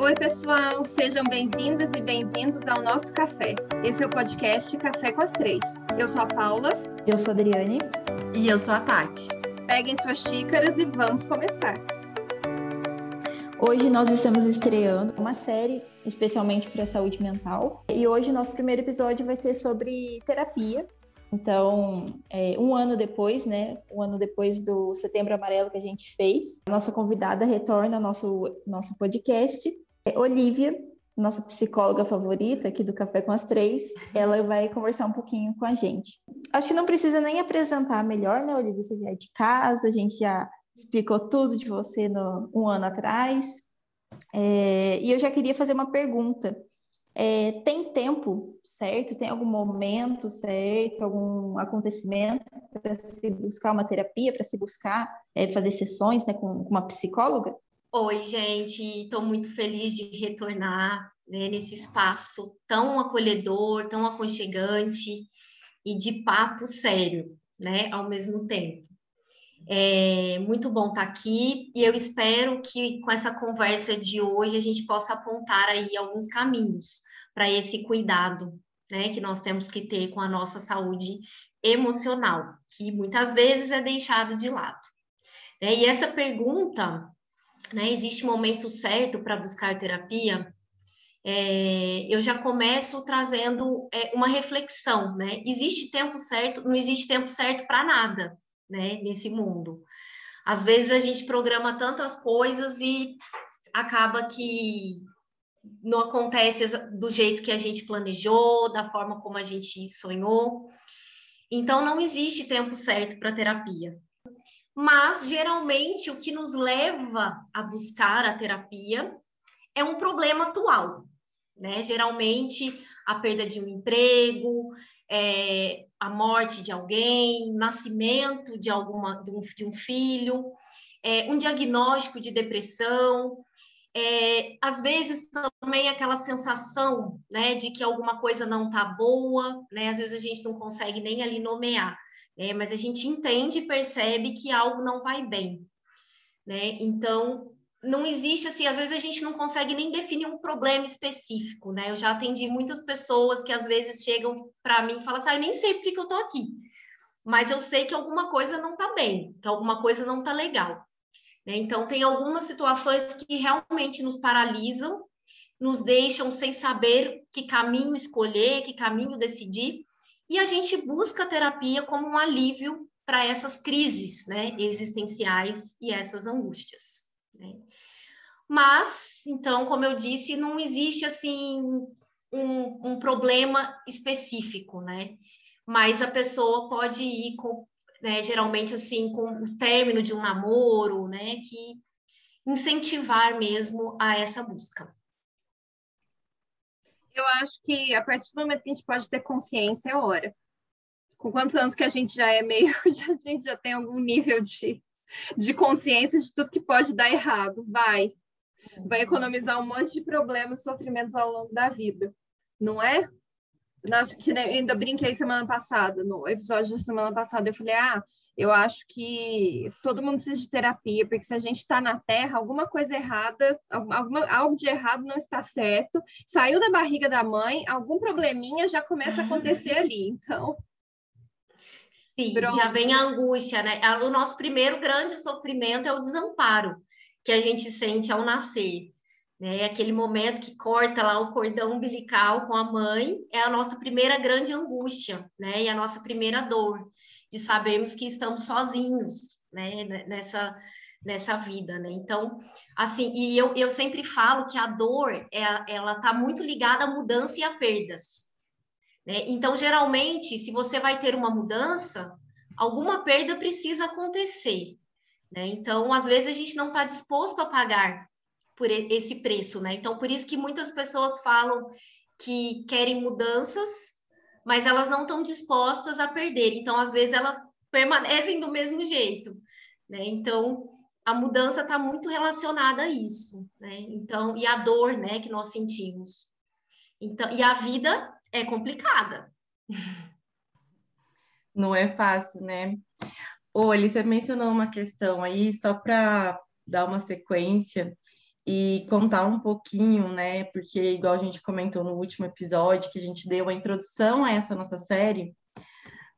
Oi, pessoal, sejam bem-vindas e bem-vindos ao nosso café. Esse é o podcast Café com as Três. Eu sou a Paula. Eu sou a Adriane. E eu sou a Tati. Peguem suas xícaras e vamos começar. Hoje nós estamos estreando uma série especialmente para a saúde mental. E hoje nosso primeiro episódio vai ser sobre terapia. Então, é, um ano depois, né? Um ano depois do Setembro Amarelo que a gente fez, a nossa convidada retorna ao nosso, nosso podcast. É Olivia, nossa psicóloga favorita aqui do Café com as Três, ela vai conversar um pouquinho com a gente. Acho que não precisa nem apresentar melhor, né, Olivia? Você já é de casa, a gente já explicou tudo de você no, um ano atrás. É, e eu já queria fazer uma pergunta. É, tem tempo certo? Tem algum momento certo, algum acontecimento para se buscar uma terapia, para se buscar é, fazer sessões né, com, com uma psicóloga? Oi, gente, estou muito feliz de retornar né, nesse espaço tão acolhedor, tão aconchegante e de papo sério, né, ao mesmo tempo. É muito bom estar tá aqui e eu espero que com essa conversa de hoje a gente possa apontar aí alguns caminhos para esse cuidado, né, que nós temos que ter com a nossa saúde emocional, que muitas vezes é deixado de lado. É, e essa pergunta né, existe momento certo para buscar terapia? É, eu já começo trazendo é, uma reflexão, né? Existe tempo certo, não existe tempo certo para nada, né? Nesse mundo. Às vezes a gente programa tantas coisas e acaba que não acontece do jeito que a gente planejou, da forma como a gente sonhou. Então, não existe tempo certo para terapia mas geralmente o que nos leva a buscar a terapia é um problema atual, né? Geralmente a perda de um emprego, é, a morte de alguém, nascimento de alguma de um, de um filho, é, um diagnóstico de depressão, é, às vezes também aquela sensação, né, de que alguma coisa não tá boa, né? Às vezes a gente não consegue nem ali nomear é, mas a gente entende e percebe que algo não vai bem, né? Então, não existe assim, às vezes a gente não consegue nem definir um problema específico, né? Eu já atendi muitas pessoas que às vezes chegam para mim e falam assim, ah, eu nem sei por que eu tô aqui, mas eu sei que alguma coisa não tá bem, que alguma coisa não tá legal. Né? Então, tem algumas situações que realmente nos paralisam, nos deixam sem saber que caminho escolher, que caminho decidir, e a gente busca a terapia como um alívio para essas crises né, existenciais e essas angústias. Né? Mas, então, como eu disse, não existe assim um, um problema específico, né? Mas a pessoa pode ir com, né, geralmente assim, com o término de um namoro, né? Que incentivar mesmo a essa busca eu acho que a partir do momento que a gente pode ter consciência, é hora. Com quantos anos que a gente já é meio, a gente já tem algum nível de, de consciência de tudo que pode dar errado, vai. Vai economizar um monte de problemas e sofrimentos ao longo da vida, não é? Acho que ainda brinquei semana passada, no episódio da semana passada, eu falei, ah, eu acho que todo mundo precisa de terapia, porque se a gente está na Terra, alguma coisa errada, alguma, algo de errado não está certo. Saiu da barriga da mãe, algum probleminha já começa a acontecer ali. Então. Sim, Pronto. já vem a angústia, né? O nosso primeiro grande sofrimento é o desamparo que a gente sente ao nascer. Né? Aquele momento que corta lá o cordão umbilical com a mãe é a nossa primeira grande angústia, né? E a nossa primeira dor de sabermos que estamos sozinhos, né, nessa, nessa vida, né? Então, assim, e eu, eu sempre falo que a dor, é, ela está muito ligada à mudança e a perdas, né? Então, geralmente, se você vai ter uma mudança, alguma perda precisa acontecer, né? Então, às vezes a gente não está disposto a pagar por esse preço, né? Então, por isso que muitas pessoas falam que querem mudanças, mas elas não estão dispostas a perder. Então, às vezes, elas permanecem do mesmo jeito. Né? Então, a mudança está muito relacionada a isso. Né? Então, e a dor né, que nós sentimos. Então, e a vida é complicada. Não é fácil, né? Olha, você mencionou uma questão aí, só para dar uma sequência, e contar um pouquinho, né? Porque, igual a gente comentou no último episódio, que a gente deu a introdução a essa nossa série,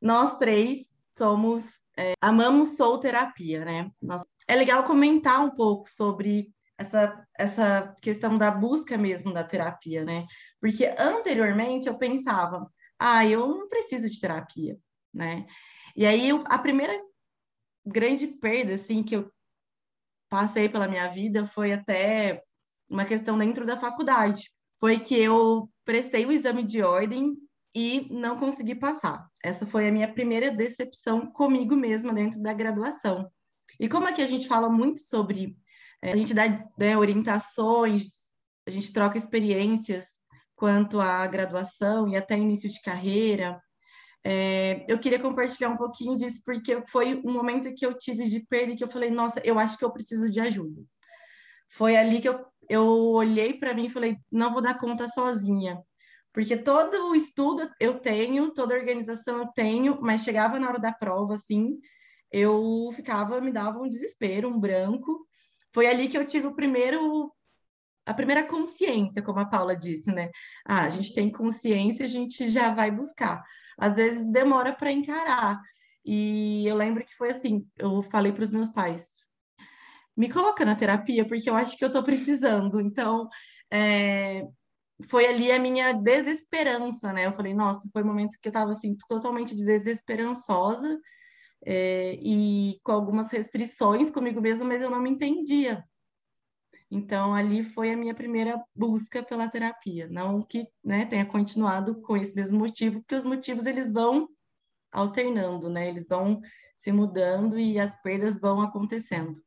nós três somos. É, amamos Soul Terapia, né? Nós, é legal comentar um pouco sobre essa, essa questão da busca mesmo da terapia, né? Porque anteriormente eu pensava, ah, eu não preciso de terapia, né? E aí a primeira grande perda, assim, que eu passei pela minha vida foi até uma questão dentro da faculdade. Foi que eu prestei o exame de ordem e não consegui passar. Essa foi a minha primeira decepção comigo mesma dentro da graduação. E como aqui a gente fala muito sobre, é, a gente dá né, orientações, a gente troca experiências quanto à graduação e até início de carreira, é, eu queria compartilhar um pouquinho disso, porque foi um momento que eu tive de perda e que eu falei, nossa, eu acho que eu preciso de ajuda. Foi ali que eu, eu olhei para mim e falei, não vou dar conta sozinha. Porque todo o estudo eu tenho, toda a organização eu tenho, mas chegava na hora da prova, assim, eu ficava, me dava um desespero, um branco. Foi ali que eu tive o primeiro a primeira consciência, como a Paula disse, né? Ah, a gente tem consciência, a gente já vai buscar às vezes demora para encarar. E eu lembro que foi assim, eu falei para os meus pais, me coloca na terapia porque eu acho que eu estou precisando. Então, é, foi ali a minha desesperança, né? Eu falei, nossa, foi um momento que eu estava assim totalmente desesperançosa é, e com algumas restrições comigo mesma, mas eu não me entendia. Então, ali foi a minha primeira busca pela terapia. Não que né, tenha continuado com esse mesmo motivo, porque os motivos eles vão alternando, né? Eles vão se mudando e as perdas vão acontecendo.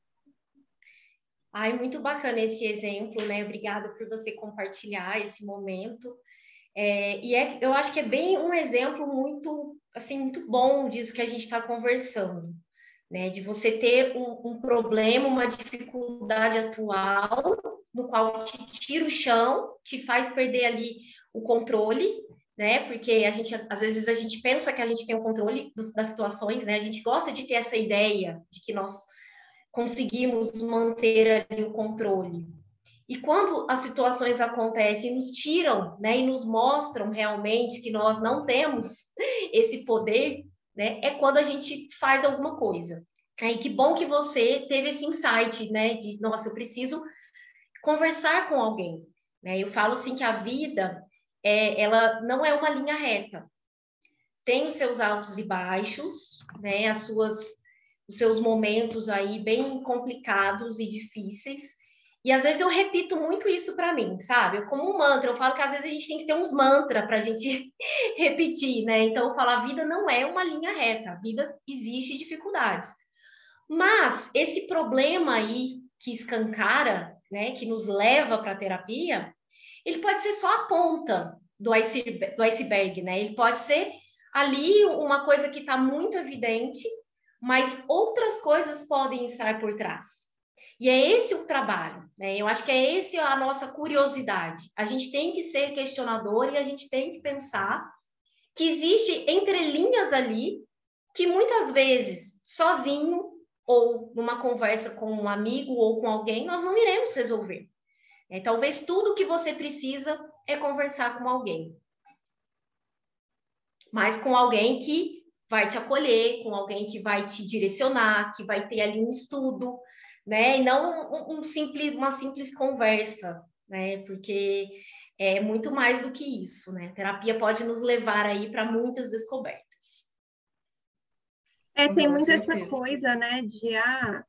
Ai, muito bacana esse exemplo, né? Obrigada por você compartilhar esse momento. É, e é, eu acho que é bem um exemplo muito, assim, muito bom disso que a gente está conversando né? De você ter um, um, problema, uma dificuldade atual, no qual te tira o chão, te faz perder ali o controle, né? Porque a gente, às vezes, a gente pensa que a gente tem o controle dos, das situações, né? A gente gosta de ter essa ideia de que nós conseguimos manter ali o controle. E quando as situações acontecem, nos tiram, né, e nos mostram realmente que nós não temos esse poder, né? É quando a gente faz alguma coisa. E que bom que você teve esse insight, né? De, nossa, eu preciso conversar com alguém, né? Eu falo assim que a vida, é, ela não é uma linha reta. Tem os seus altos e baixos, né? As suas, os seus momentos aí bem complicados e difíceis, e às vezes eu repito muito isso para mim, sabe? Como um mantra. Eu falo que às vezes a gente tem que ter uns mantras para a gente repetir, né? Então eu falo, a vida não é uma linha reta, a vida existe dificuldades. Mas esse problema aí que escancara, né, que nos leva para a terapia, ele pode ser só a ponta do iceberg, do iceberg, né? Ele pode ser ali uma coisa que está muito evidente, mas outras coisas podem estar por trás. E é esse o trabalho, né? Eu acho que é esse a nossa curiosidade. A gente tem que ser questionador e a gente tem que pensar que existe entrelinhas ali que muitas vezes sozinho ou numa conversa com um amigo ou com alguém nós não iremos resolver. É, talvez tudo que você precisa é conversar com alguém, mas com alguém que vai te acolher, com alguém que vai te direcionar, que vai ter ali um estudo, né? E não um, um simples, uma simples conversa, né? Porque é muito mais do que isso, né? A terapia pode nos levar aí para muitas descobertas. É, tem muito essa coisa, né, de ah,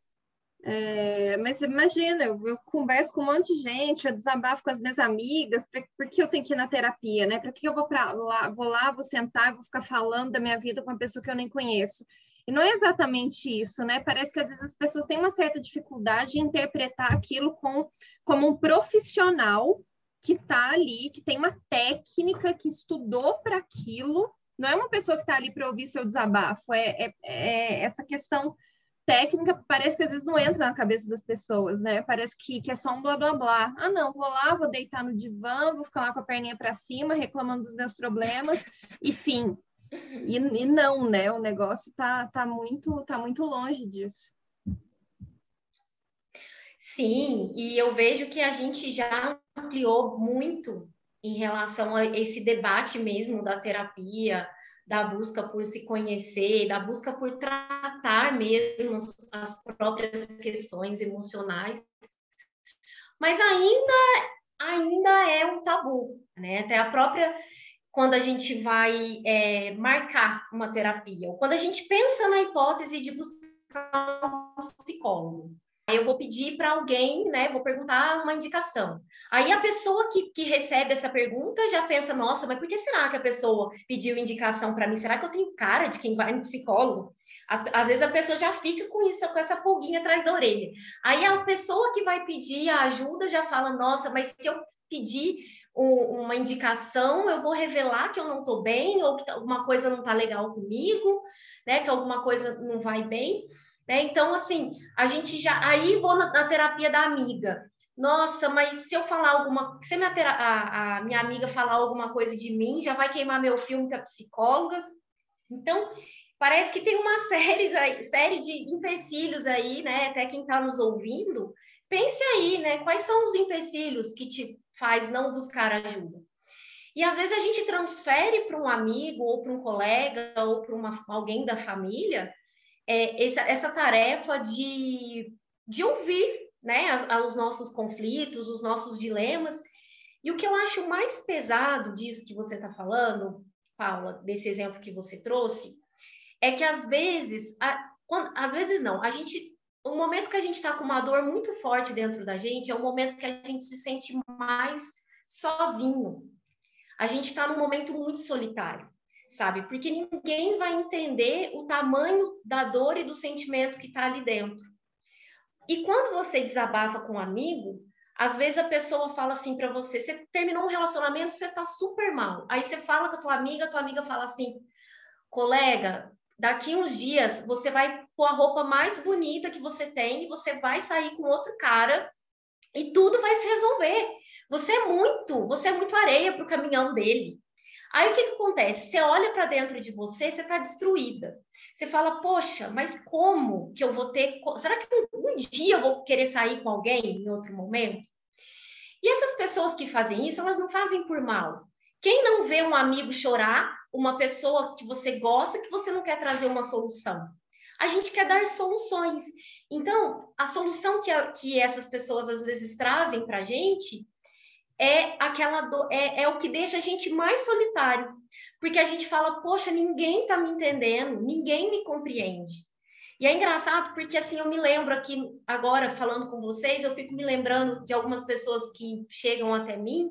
é, mas imagina, eu, eu, converso com um monte de gente, eu desabafo com as minhas amigas, pra, por que eu tenho que ir na terapia, né? Para que eu vou para lá, vou lá, vou sentar, vou ficar falando da minha vida com uma pessoa que eu nem conheço? E não é exatamente isso, né? Parece que às vezes as pessoas têm uma certa dificuldade em interpretar aquilo com, como um profissional que está ali, que tem uma técnica, que estudou para aquilo. Não é uma pessoa que está ali para ouvir seu desabafo, é, é, é, essa questão técnica parece que às vezes não entra na cabeça das pessoas, né? Parece que, que é só um blá blá blá. Ah, não, vou lá, vou deitar no divã, vou ficar lá com a perninha para cima, reclamando dos meus problemas, e fim. E, e não, né? O negócio tá, tá, muito, tá muito longe disso. Sim, e eu vejo que a gente já ampliou muito em relação a esse debate mesmo da terapia, da busca por se conhecer, da busca por tratar mesmo as próprias questões emocionais. Mas ainda ainda é um tabu, né? Até a própria quando a gente vai é, marcar uma terapia, ou quando a gente pensa na hipótese de buscar um psicólogo. Eu vou pedir para alguém, né? Vou perguntar uma indicação. Aí a pessoa que, que recebe essa pergunta já pensa: nossa, mas por que será que a pessoa pediu indicação para mim? Será que eu tenho cara de quem vai no psicólogo? Às, às, vezes a pessoa já fica com isso, com essa pulguinha atrás da orelha. Aí a pessoa que vai pedir a ajuda já fala: nossa, mas se eu pedir um, uma indicação, eu vou revelar que eu não estou bem, ou que tá, alguma coisa não está legal comigo, né? Que alguma coisa não vai bem. Né? Então, assim, a gente já. Aí vou na, na terapia da amiga. Nossa, mas se eu falar alguma. Se minha, a, a minha amiga falar alguma coisa de mim, já vai queimar meu filme com a psicóloga. Então, parece que tem uma série, série de empecilhos aí, né? Até quem está nos ouvindo, pense aí, né? Quais são os empecilhos que te faz não buscar ajuda? E às vezes a gente transfere para um amigo, ou para um colega, ou para alguém da família, é, essa, essa tarefa de, de ouvir né, as, os nossos conflitos, os nossos dilemas. E o que eu acho mais pesado disso que você está falando, Paula, desse exemplo que você trouxe, é que às vezes, a, quando, às vezes não, a gente, o momento que a gente está com uma dor muito forte dentro da gente é o momento que a gente se sente mais sozinho. A gente está num momento muito solitário sabe? Porque ninguém vai entender o tamanho da dor e do sentimento que está ali dentro. E quando você desabafa com um amigo, às vezes a pessoa fala assim para você: você terminou um relacionamento, você está super mal. Aí você fala com a tua amiga, a tua amiga fala assim: colega, daqui uns dias você vai pôr a roupa mais bonita que você tem você vai sair com outro cara e tudo vai se resolver. Você é muito, você é muito areia para o caminhão dele. Aí o que, que acontece? Você olha para dentro de você, você está destruída. Você fala, poxa, mas como que eu vou ter. Será que um, um dia eu vou querer sair com alguém em outro momento? E essas pessoas que fazem isso, elas não fazem por mal. Quem não vê um amigo chorar, uma pessoa que você gosta, que você não quer trazer uma solução? A gente quer dar soluções. Então, a solução que, a, que essas pessoas às vezes trazem para a gente é aquela do, é, é o que deixa a gente mais solitário, porque a gente fala, poxa, ninguém está me entendendo, ninguém me compreende. E é engraçado porque assim eu me lembro aqui agora falando com vocês, eu fico me lembrando de algumas pessoas que chegam até mim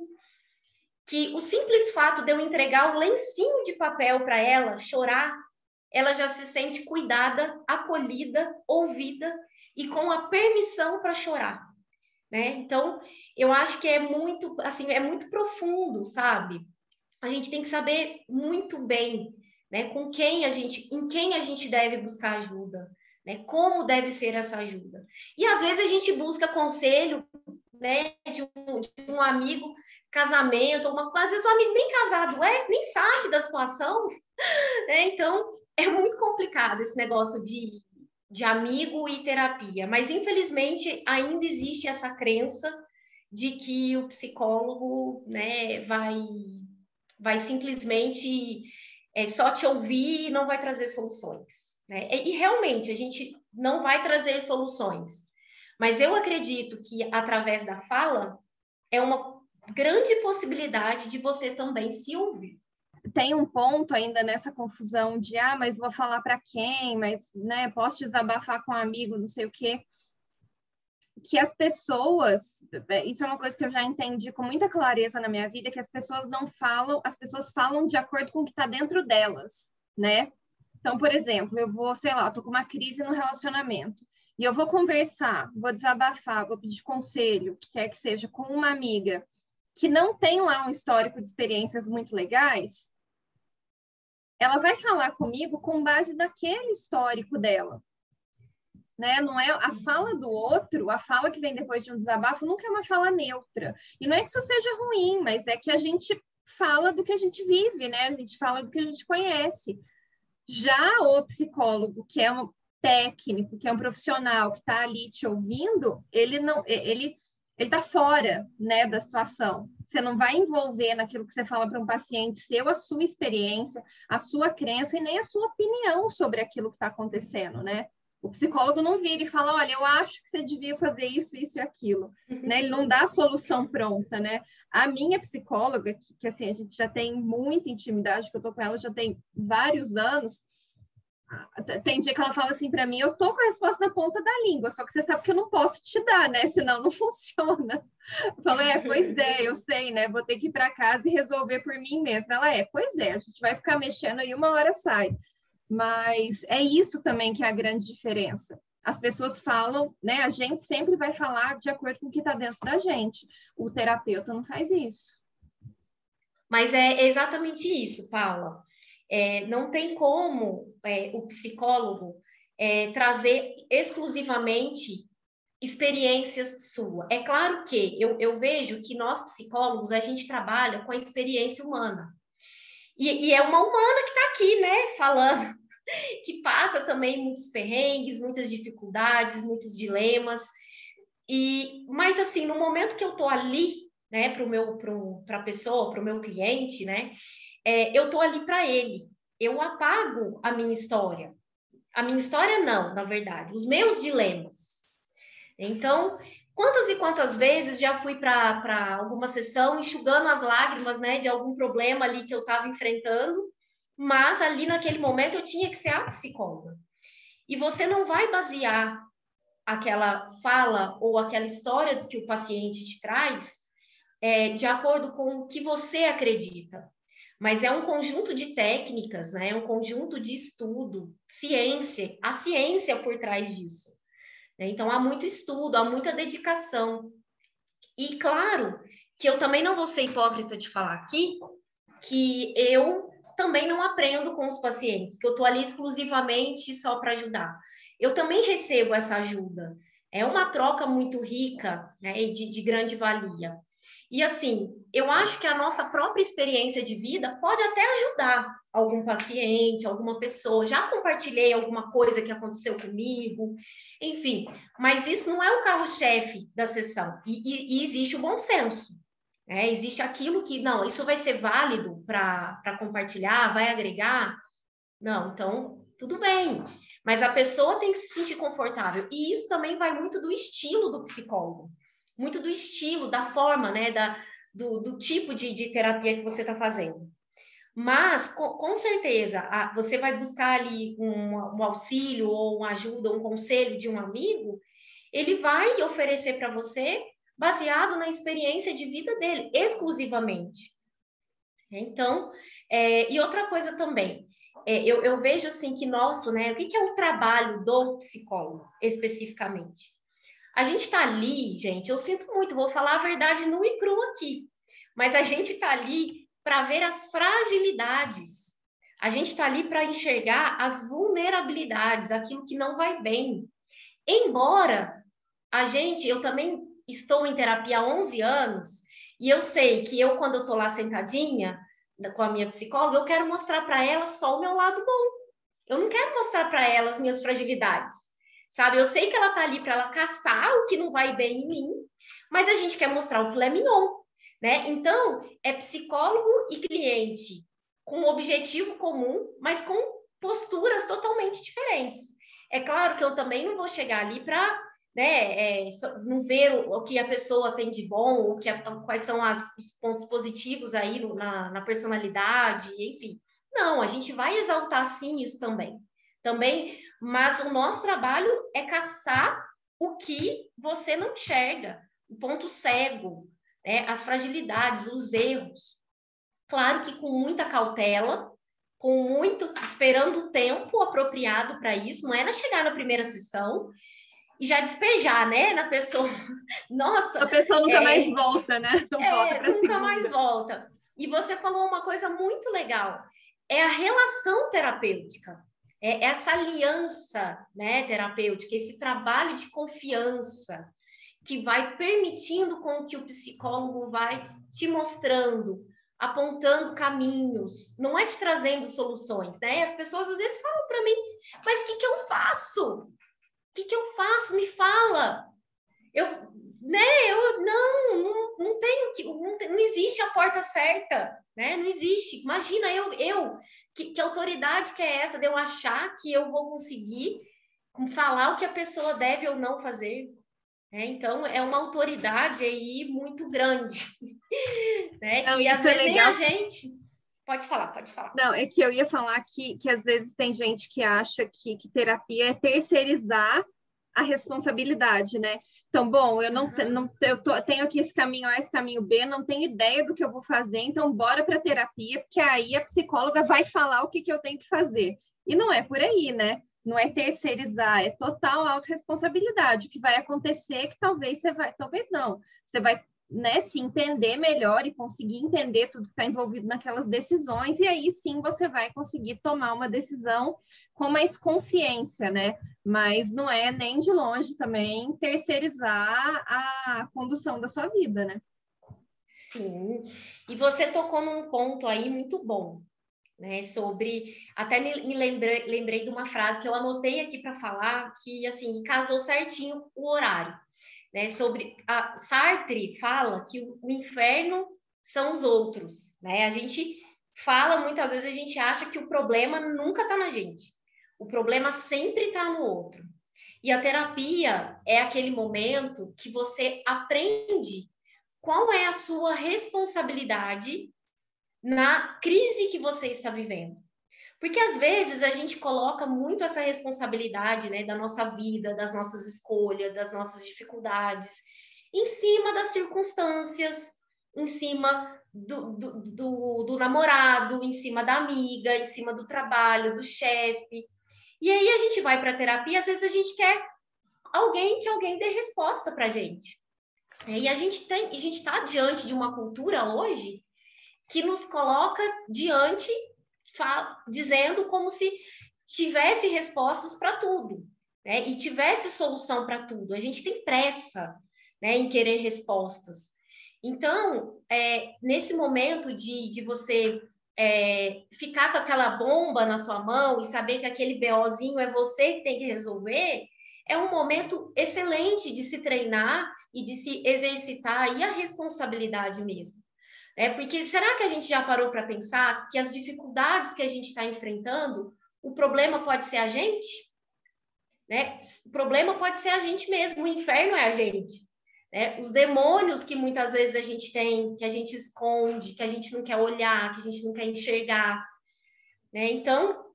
que o simples fato de eu entregar o lencinho de papel para ela chorar, ela já se sente cuidada, acolhida, ouvida e com a permissão para chorar né? Então, eu acho que é muito, assim, é muito profundo, sabe? A gente tem que saber muito bem, né, com quem a gente, em quem a gente deve buscar ajuda, né? Como deve ser essa ajuda. E às vezes a gente busca conselho, né, de um, de um amigo, casamento, alguma às vezes o amigo nem casado é, nem sabe da situação, né? Então, é muito complicado esse negócio de de amigo e terapia, mas infelizmente ainda existe essa crença de que o psicólogo né, vai, vai simplesmente é, só te ouvir e não vai trazer soluções. Né? E, e realmente a gente não vai trazer soluções, mas eu acredito que através da fala é uma grande possibilidade de você também se ouvir tem um ponto ainda nessa confusão de ah, mas vou falar para quem, mas né, posso desabafar com um amigo, não sei o quê. Que as pessoas, é, isso é uma coisa que eu já entendi com muita clareza na minha vida, que as pessoas não falam, as pessoas falam de acordo com o que está dentro delas, né? Então, por exemplo, eu vou, sei lá, tô com uma crise no relacionamento e eu vou conversar, vou desabafar, vou pedir conselho, o que quer que seja, com uma amiga que não tem lá um histórico de experiências muito legais, ela vai falar comigo com base naquele histórico dela. Né? Não é a fala do outro, a fala que vem depois de um desabafo nunca é uma fala neutra. E não é que isso seja ruim, mas é que a gente fala do que a gente vive, né? A gente fala do que a gente conhece. Já o psicólogo, que é uma, técnico, que é um profissional que está ali te ouvindo, ele não, ele ele está fora, né, da situação. Você não vai envolver naquilo que você fala para um paciente seu a sua experiência, a sua crença e nem a sua opinião sobre aquilo que está acontecendo, né? O psicólogo não vira e fala, olha, eu acho que você devia fazer isso, isso e aquilo, né? Ele não dá a solução pronta, né? A minha psicóloga, que, que assim, a gente já tem muita intimidade, que eu tô com ela já tem vários anos, tem dia que ela fala assim para mim, eu tô com a resposta na ponta da língua, só que você sabe que eu não posso te dar, né? Senão não funciona. Eu falo, é, pois é, eu sei, né? Vou ter que ir para casa e resolver por mim mesma. Ela é, pois é, a gente vai ficar mexendo aí uma hora sai. Mas é isso também que é a grande diferença. As pessoas falam, né? A gente sempre vai falar de acordo com o que está dentro da gente. O terapeuta não faz isso. Mas é exatamente isso, Paula. É, não tem como é, o psicólogo é, trazer exclusivamente experiências sua. É claro que eu, eu, vejo que nós psicólogos a gente trabalha com a experiência humana. E, e é uma humana que está aqui, né, falando, que passa também muitos perrengues, muitas dificuldades, muitos dilemas. E, mas assim, no momento que eu estou ali, né, para o meu, para a pessoa, para o meu cliente, né, é, eu estou ali para ele. Eu apago a minha história. A minha história não, na verdade, os meus dilemas. Então, quantas e quantas vezes já fui para alguma sessão enxugando as lágrimas, né, de algum problema ali que eu estava enfrentando, mas ali naquele momento eu tinha que ser a psicóloga. E você não vai basear aquela fala ou aquela história que o paciente te traz é, de acordo com o que você acredita mas é um conjunto de técnicas, né? É um conjunto de estudo, ciência, a ciência por trás disso. Né? Então há muito estudo, há muita dedicação. E claro que eu também não vou ser hipócrita de falar aqui que eu também não aprendo com os pacientes, que eu estou ali exclusivamente só para ajudar. Eu também recebo essa ajuda. É uma troca muito rica né, e de, de grande valia. E assim, eu acho que a nossa própria experiência de vida pode até ajudar algum paciente, alguma pessoa. Já compartilhei alguma coisa que aconteceu comigo, enfim, mas isso não é o carro-chefe da sessão. E, e, e, existe o bom senso. Né? Existe aquilo que, não, isso vai ser válido para compartilhar, vai agregar. Não, então, tudo bem. Mas a pessoa tem que se sentir confortável. E isso também vai muito do estilo do psicólogo muito do estilo, da forma, né, da, do, do tipo de, de terapia que você está fazendo. Mas, com, com certeza, a, você vai buscar ali um, um, auxílio ou uma ajuda, um conselho de um amigo, ele vai oferecer para você baseado na experiência de vida dele, exclusivamente. Então, é, e outra coisa também, é, eu, eu, vejo assim que nosso, né, o que, que é o trabalho do psicólogo, especificamente? A gente está ali, gente, eu sinto muito, vou falar a verdade nu e cru aqui, mas a gente está ali para ver as fragilidades. A gente está ali para enxergar as vulnerabilidades, aquilo que não vai bem. Embora a gente, eu também estou em terapia há 11 anos, e eu sei que eu, quando eu estou lá sentadinha com a minha psicóloga, eu quero mostrar para ela só o meu lado bom. Eu não quero mostrar para ela as minhas fragilidades sabe? Eu sei que ela tá ali para ela caçar o que não vai bem em mim, mas a gente quer mostrar o filé mignon, né? Então, é psicólogo e cliente com objetivo comum, mas com posturas totalmente diferentes. É claro que eu também não vou chegar ali para né, é, não ver o, o, que a pessoa tem de bom, o que a, quais são as, os pontos positivos aí no, na, na personalidade, enfim. Não, a gente vai exaltar sim isso também também, mas o nosso trabalho é caçar o que você não enxerga, o ponto cego, né? as fragilidades, os erros. Claro que com muita cautela, com muito esperando o tempo apropriado para isso, não era chegar na primeira sessão e já despejar, né, na pessoa. Nossa, a pessoa nunca é... mais volta, né? Não é, volta nunca segunda. mais volta. E você falou uma coisa muito legal, é a relação terapêutica é essa aliança né, terapêutica, esse trabalho de confiança que vai permitindo com que o psicólogo vai te mostrando, apontando caminhos, não é te trazendo soluções, né? As pessoas às vezes falam para mim, Mas o que, que eu faço? O que, que eu faço? Me fala. Eu, né? Eu não, não, não tenho que, não, não existe a porta certa, né? Não existe. Imagina eu, eu que, que autoridade que é essa de eu achar que eu vou conseguir falar o que a pessoa deve ou não fazer? É, então, é uma autoridade aí muito grande, né? Não, que às é vezes é nem a gente. Pode falar, pode falar. Não, é que eu ia falar que, que às vezes tem gente que acha que, que terapia é terceirizar a responsabilidade, né? Então, bom, eu não, uhum. não eu tô, tenho aqui esse caminho A, esse caminho B, não tenho ideia do que eu vou fazer, então bora para terapia, porque aí a psicóloga vai falar o que, que eu tenho que fazer. E não é por aí, né? não é terceirizar, é total autorresponsabilidade. O que vai acontecer é que talvez você vai, talvez não, você vai né, se entender melhor e conseguir entender tudo que está envolvido naquelas decisões, e aí sim você vai conseguir tomar uma decisão com mais consciência, né? Mas não é nem de longe também terceirizar a condução da sua vida, né? Sim, e você tocou num ponto aí muito bom, né? Sobre até me, me lembrei, lembrei de uma frase que eu anotei aqui para falar que assim casou certinho o horário, né? Sobre a Sartre fala que o, inferno são os outros, né? A gente fala muitas vezes a gente acha que o problema nunca está na gente, o problema sempre está no outro. E a terapia é aquele momento que você aprende qual é a sua responsabilidade na crise que você está vivendo. Porque às vezes a gente coloca muito essa responsabilidade né, da nossa vida, das nossas escolhas, das nossas dificuldades, em cima das circunstâncias, em cima do, do, do, do namorado, em cima da amiga, em cima do trabalho, do chefe. E aí a gente vai para a terapia, às vezes a gente quer alguém que alguém dê resposta para a gente. E a gente tem, a gente está diante de uma cultura hoje que nos coloca diante, dizendo como se tivesse respostas para tudo, né? E tivesse solução para tudo. A gente tem pressa, né, em querer respostas. Então, é, nesse momento de, de você é, ficar com aquela bomba na sua mão e saber que aquele BOzinho é você que tem que resolver, é um momento excelente de se treinar e de se exercitar aí a responsabilidade mesmo. É porque será que a gente já parou para pensar que as dificuldades que a gente está enfrentando, o problema pode ser a gente? Né? O problema pode ser a gente mesmo, o inferno é a gente. Né? Os demônios que muitas vezes a gente tem, que a gente esconde, que a gente não quer olhar, que a gente não quer enxergar. Né? Então,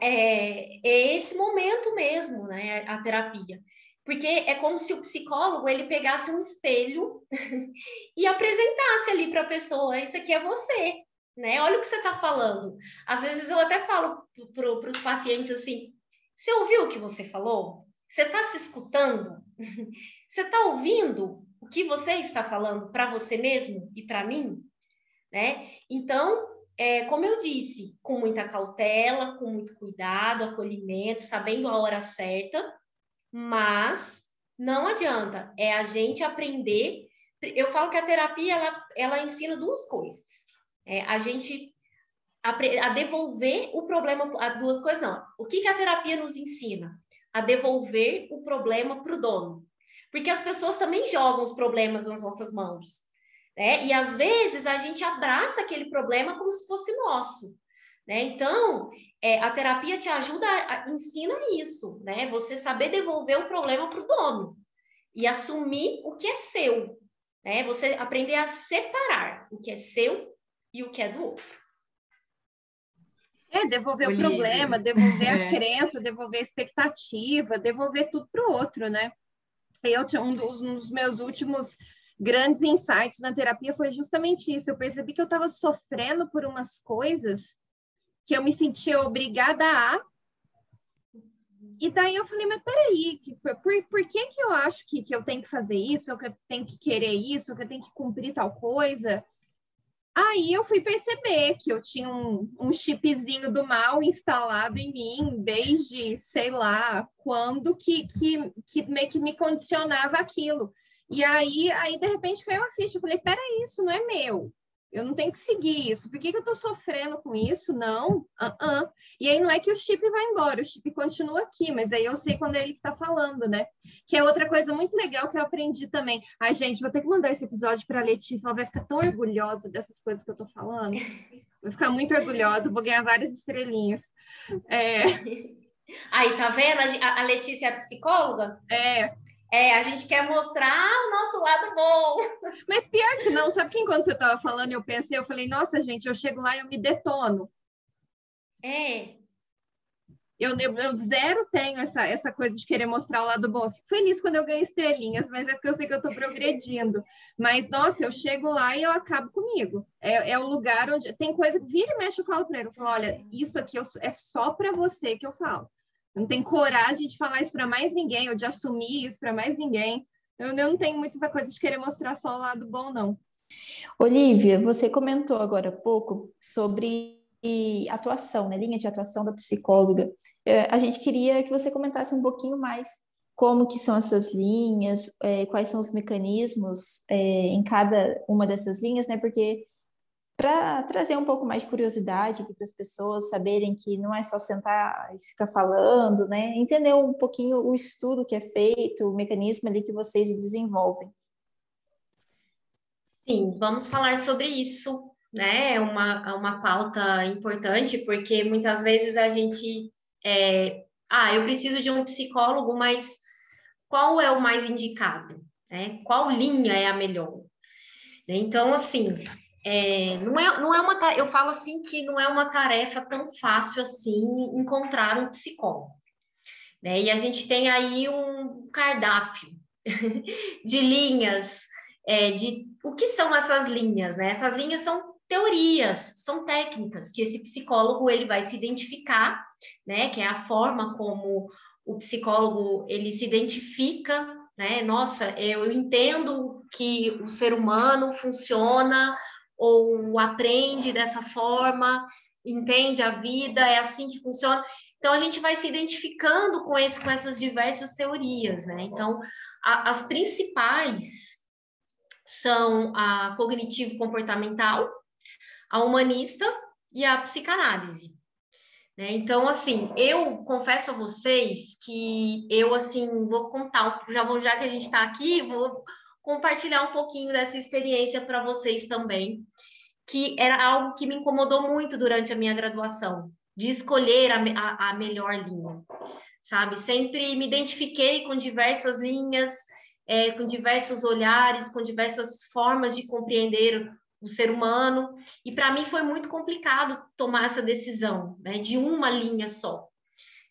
é, é esse momento mesmo, né? A terapia porque é como se o psicólogo ele pegasse um espelho e apresentasse ali para a pessoa, isso aqui é você, né? Olha o que você está falando. Às vezes eu até falo para os pacientes assim, você ouviu o que você falou? Você está se escutando? Você está ouvindo o que você está falando para você mesmo e para mim? Né? Então, é, como eu disse, com muita cautela, com muito cuidado, acolhimento, sabendo a hora certa, mas não adianta, é a gente aprender. Eu falo que a terapia ela, ela ensina duas coisas. É a gente a, a devolver o problema, a duas coisas não. O que, que a terapia nos ensina? A devolver o problema para o dono. Porque as pessoas também jogam os problemas nas nossas mãos. Né? E às vezes a gente abraça aquele problema como se fosse nosso. Né? Então, é, a terapia te ajuda, a, ensina isso, né? Você saber devolver o problema para o dono e assumir o que é seu, né? Você aprender a separar o que é seu e o que é do outro. É, devolver o, o problema, devolver a é. crença, devolver a expectativa, devolver tudo para o outro, né? Eu, um dos, um dos meus últimos grandes insights na terapia foi justamente isso. Eu percebi que eu estava sofrendo por umas coisas que eu me sentia obrigada a. E daí eu falei, mas peraí, por, por que, que eu acho que, que eu tenho que fazer isso, ou que eu tenho que querer isso, ou que eu tenho que cumprir tal coisa? Aí eu fui perceber que eu tinha um, um chipzinho do mal instalado em mim desde, sei lá, quando que, que, que meio que me condicionava aquilo. E aí, aí de repente caiu a ficha. Eu falei, peraí, isso não é meu. Eu não tenho que seguir isso. Por que, que eu estou sofrendo com isso? Não. Uh -uh. E aí não é que o chip vai embora, o chip continua aqui, mas aí eu sei quando é ele que está falando, né? Que é outra coisa muito legal que eu aprendi também. Ai, gente, vou ter que mandar esse episódio para a Letícia, ela vai ficar tão orgulhosa dessas coisas que eu estou falando. Vou ficar muito orgulhosa, vou ganhar várias estrelinhas. É... Aí, tá vendo? A Letícia é psicóloga? É. É, a gente quer mostrar o nosso lado bom. Mas pior que não, sabe que enquanto você estava falando, eu pensei, eu falei, nossa, gente, eu chego lá e eu me detono. É. Eu, eu, eu, zero tenho essa, essa coisa de querer mostrar o lado bom. Eu fico feliz quando eu ganho estrelinhas, mas é porque eu sei que eu estou progredindo. Mas, nossa, eu chego lá e eu acabo comigo. É, é o lugar onde. Tem coisa que vira e mexe, eu falo para ele: eu falo, olha, isso aqui eu, é só para você que eu falo não tenho coragem de falar isso para mais ninguém, ou de assumir isso para mais ninguém. Eu, eu não tenho muita coisa de querer mostrar só o lado bom, não. Olivia, você comentou agora há pouco sobre atuação, né? Linha de atuação da psicóloga. É, a gente queria que você comentasse um pouquinho mais como que são essas linhas, é, quais são os mecanismos é, em cada uma dessas linhas, né? Porque para trazer um pouco mais de curiosidade para as pessoas saberem que não é só sentar e ficar falando, né? Entender um pouquinho o estudo que é feito, o mecanismo ali que vocês desenvolvem. Sim, vamos falar sobre isso, né? É uma, é uma pauta importante, porque muitas vezes a gente. É, ah, eu preciso de um psicólogo, mas qual é o mais indicado? Né? Qual linha é a melhor? Então, assim, é, não, é, não é uma eu falo assim que não é uma tarefa tão fácil assim encontrar um psicólogo. Né? E a gente tem aí um cardápio de linhas, é, de o que são essas linhas, né? Essas linhas são teorias, são técnicas que esse psicólogo ele vai se identificar, né? Que é a forma como o psicólogo ele se identifica, né? Nossa, eu entendo que o ser humano funciona ou aprende dessa forma, entende a vida, é assim que funciona. Então a gente vai se identificando com, esse, com essas diversas teorias, né? Então a, as principais são a cognitivo-comportamental, a humanista e a psicanálise. Né? Então, assim, eu confesso a vocês que eu, assim, vou contar, já, já que a gente está aqui, vou compartilhar um pouquinho dessa experiência para vocês também, que era algo que me incomodou muito durante a minha graduação, de escolher a, a, a melhor linha, sabe? Sempre me identifiquei com diversas linhas, é, com diversos olhares, com diversas formas de compreender o ser humano, e para mim foi muito complicado tomar essa decisão, né, de uma linha só.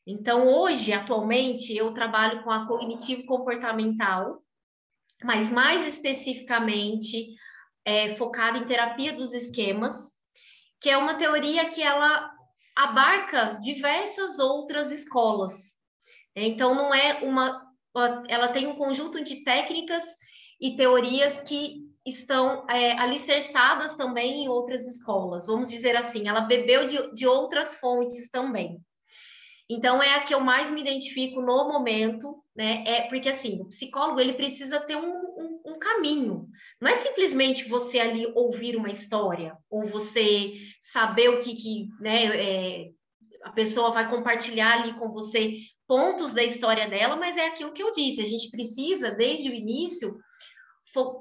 Então, hoje, atualmente, eu trabalho com a cognitivo comportamental, mas mais especificamente é, focada em terapia dos esquemas, que é uma teoria que ela abarca diversas outras escolas. Então, não é uma. Ela tem um conjunto de técnicas e teorias que estão é, alicerçadas também em outras escolas. Vamos dizer assim, ela bebeu de, de outras fontes também. Então, é a que eu mais me identifico no momento, né? É porque assim, o psicólogo ele precisa ter um, um, um, caminho. Não é simplesmente você ali ouvir uma história ou você saber o que, que né, é, a pessoa vai compartilhar ali com você pontos da história dela, mas é aquilo que eu disse. A gente precisa desde o início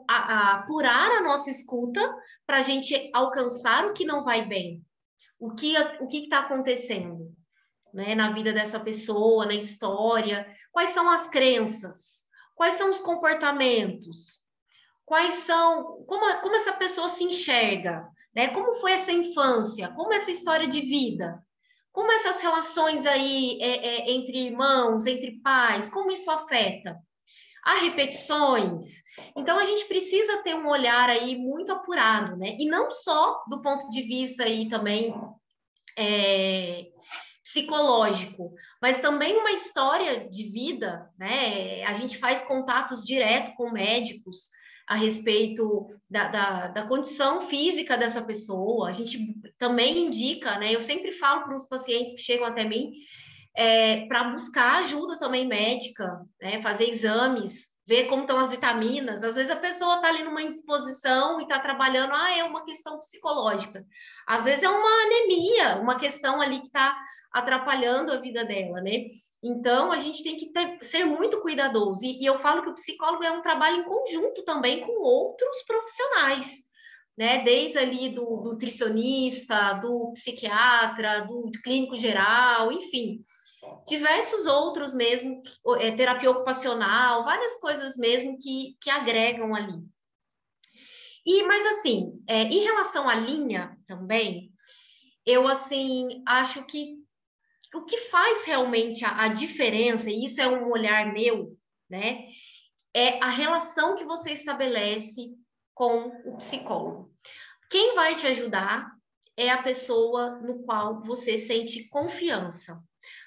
apurar a nossa escuta para a gente alcançar o que não vai bem, o que o que está acontecendo né, na vida dessa pessoa, na história, quais são as crenças, quais são os comportamentos, quais são, como, como essa pessoa se enxerga, né, como foi essa infância, como essa história de vida, como essas relações aí é, é, entre irmãos, entre pais, como isso afeta? Há repetições. Então a gente precisa ter um olhar aí muito apurado, né? E não só do ponto de vista aí também é, psicológico, mas também uma história de vida, né? A gente faz contatos direto com médicos a respeito da, da, da condição física dessa pessoa. A gente também indica, né? Eu sempre falo para os pacientes que chegam até mim é, para buscar ajuda também médica, né? Fazer exames ver como estão as vitaminas. Às vezes a pessoa está ali numa indisposição e está trabalhando, ah, é uma questão psicológica. Às vezes é uma anemia, uma questão ali que está atrapalhando a vida dela, né? Então a gente tem que ter, ser muito cuidadoso. E, e eu falo que o psicólogo é um trabalho em conjunto também com outros profissionais. Né, desde ali do, do nutricionista, do psiquiatra, do, do clínico geral, enfim, diversos outros mesmo, é, terapia ocupacional, várias coisas mesmo que, que agregam ali. E, mas assim, é, em relação à linha também, eu assim acho que o que faz realmente a, a diferença, e isso é um olhar meu, né, é a relação que você estabelece com o psicólogo. Quem vai te ajudar é a pessoa no qual você sente confiança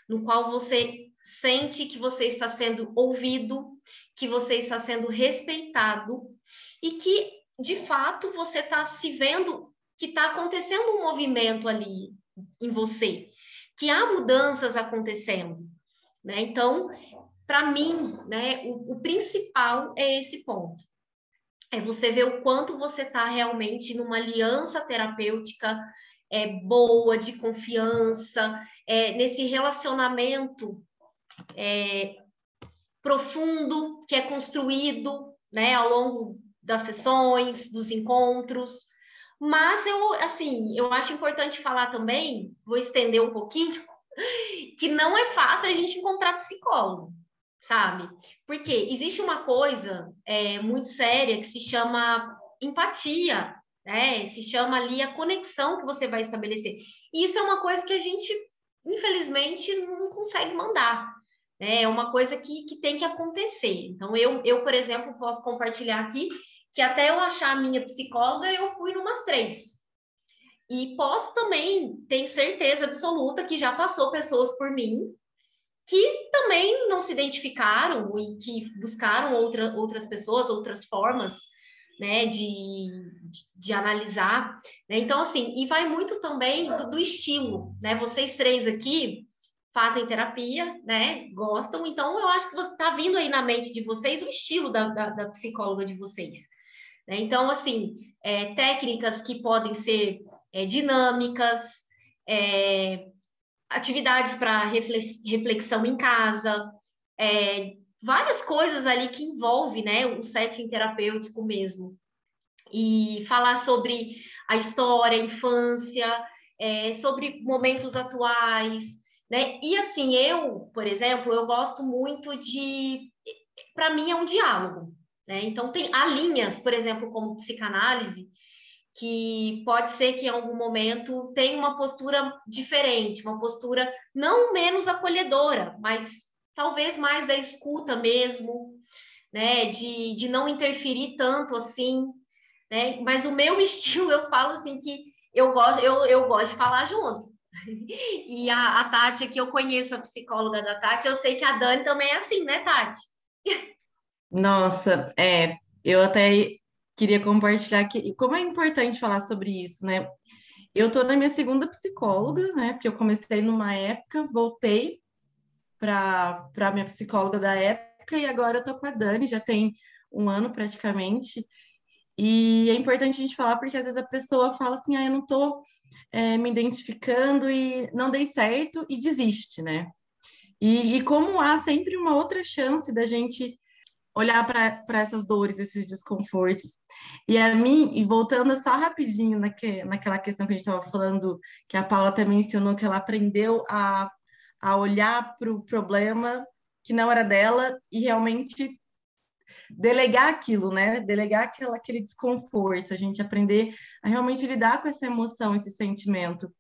no qual você sente que você está sendo ouvido, que você está sendo respeitado e que, de fato, você está se vendo que está acontecendo um movimento ali em você, que há mudanças acontecendo. Né? Então, para mim, né, o, o principal é esse ponto. É você ver o quanto você está realmente numa aliança terapêutica é, boa, de confiança, é, nesse relacionamento é, profundo que é construído né, ao longo das sessões, dos encontros. Mas eu, assim, eu acho importante falar também, vou estender um pouquinho, que não é fácil a gente encontrar psicólogo, sabe? Porque existe uma coisa é, muito séria que se chama empatia, né? Se chama ali a conexão que você vai estabelecer. E isso é uma coisa que a gente, infelizmente, não consegue mandar. Né? É uma coisa que, que tem que acontecer. Então, eu, eu, por exemplo, posso compartilhar aqui que até eu achar a minha psicóloga, eu fui numas três. E posso também, tenho certeza absoluta que já passou pessoas por mim que também não se identificaram e que buscaram outra, outras pessoas, outras formas né, de, de, analisar. Né? Então, assim, e vai muito também do, do, estilo, né? Vocês três aqui fazem terapia, né? Gostam, então eu acho que está vindo aí na mente de vocês o estilo da, da, da psicóloga de vocês. Né? Então, assim, é, técnicas que podem ser é, dinâmicas, é, atividades para reflexão em casa, é, várias coisas ali que envolve, né, o setting terapêutico mesmo. E falar sobre a história, a infância, é, sobre momentos atuais, né? E assim, eu, por exemplo, eu gosto muito de, para mim é um diálogo, né? Então tem há linhas, por exemplo, como psicanálise, que pode ser que em algum momento tenha uma postura diferente, uma postura não menos acolhedora, mas talvez mais da escuta mesmo, né? De, de não interferir tanto assim, né? Mas o meu estilo, eu falo assim que eu gosto, eu, eu gosto de falar junto. E a, a Tati, que eu conheço a psicóloga da Tati, eu sei que a Dani também é assim, né, Tati? Nossa, é, eu até queria compartilhar que como é importante falar sobre isso, né? Eu tô na minha segunda psicóloga, né? Porque eu comecei numa época, voltei para a minha psicóloga da época e agora eu tô com a Dani, já tem um ano praticamente. E é importante a gente falar porque às vezes a pessoa fala assim, ah, eu não tô é, me identificando e não dei certo e desiste, né? E, e como há sempre uma outra chance da gente olhar para essas dores, esses desconfortos. E a mim, e voltando só rapidinho naque, naquela questão que a gente estava falando, que a Paula até mencionou que ela aprendeu a a olhar para o problema que não era dela e realmente delegar aquilo, né? Delegar aquela, aquele desconforto, a gente aprender a realmente lidar com essa emoção, esse sentimento.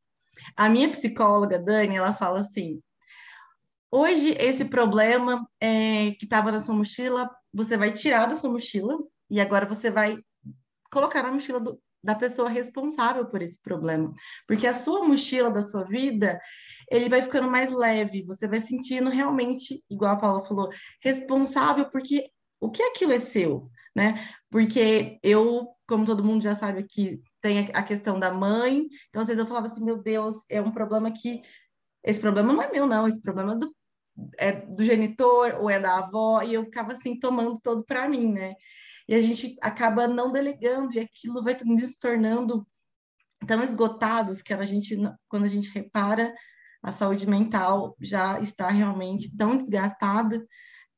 A minha psicóloga, Dani, ela fala assim: hoje esse problema é, que estava na sua mochila, você vai tirar da sua mochila e agora você vai colocar na mochila do, da pessoa responsável por esse problema. Porque a sua mochila da sua vida, ele vai ficando mais leve, você vai sentindo realmente, igual a Paula falou, responsável, porque o que aquilo é seu, né? Porque eu, como todo mundo já sabe aqui, tem a questão da mãe, então às vezes eu falava assim, meu Deus, é um problema que esse problema não é meu, não, esse problema é do, é do genitor ou é da avó, e eu ficava assim tomando todo para mim, né? E a gente acaba não delegando e aquilo vai se tornando tão esgotados que a gente, quando a gente repara, a saúde mental já está realmente tão desgastada,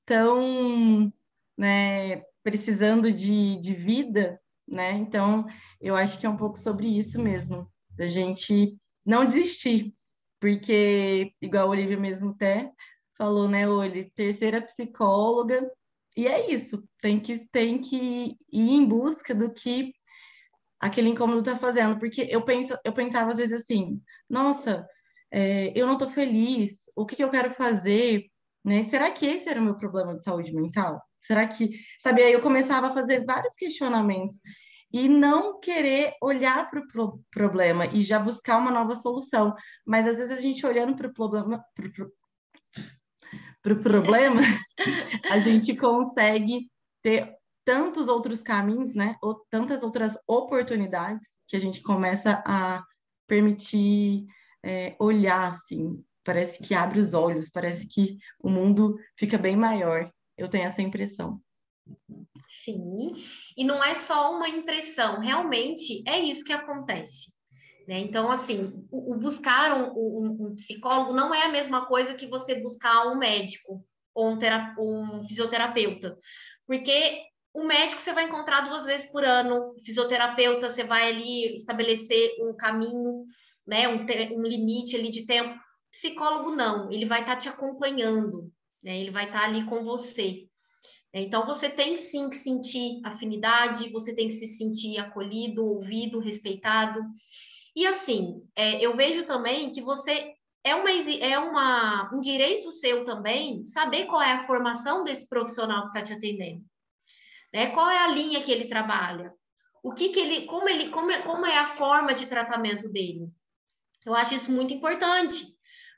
tão né, precisando de, de vida, né? Então, eu acho que é um pouco sobre isso mesmo, da gente não desistir, porque, igual a Olivia mesmo até falou, né, Oli, terceira psicóloga, e é isso, tem que, tem que ir em busca do que aquele incômodo está fazendo, porque eu penso, eu pensava às vezes assim, nossa, é, eu não estou feliz, o que, que eu quero fazer, né? Será que esse era o meu problema de saúde mental? Será que, sabe, aí eu começava a fazer vários questionamentos e não querer olhar para o pro problema e já buscar uma nova solução. Mas às vezes a gente olhando para o problema, pro, pro problema, a gente consegue ter tantos outros caminhos, né? Ou tantas outras oportunidades que a gente começa a permitir é, olhar assim. Parece que abre os olhos, parece que o mundo fica bem maior. Eu tenho essa impressão. Sim, e não é só uma impressão, realmente é isso que acontece. Né? Então, assim, o, o buscar um, um, um, psicólogo não é a mesma coisa que você buscar um médico ou um, um fisioterapeuta, porque o médico você vai encontrar duas vezes por ano, fisioterapeuta você vai ali estabelecer um caminho, né, um, um limite ali de tempo. Psicólogo não, ele vai estar tá te acompanhando, né, ele vai estar tá ali com você. Então, você tem sim que sentir afinidade, você tem que se sentir acolhido, ouvido, respeitado. E assim, é, eu vejo também que você é, uma, é uma, um direito seu também saber qual é a formação desse profissional que está te atendendo. Né? Qual é a linha que ele trabalha? O que, que ele, como ele, como é, como é a forma de tratamento dele? Eu acho isso muito importante,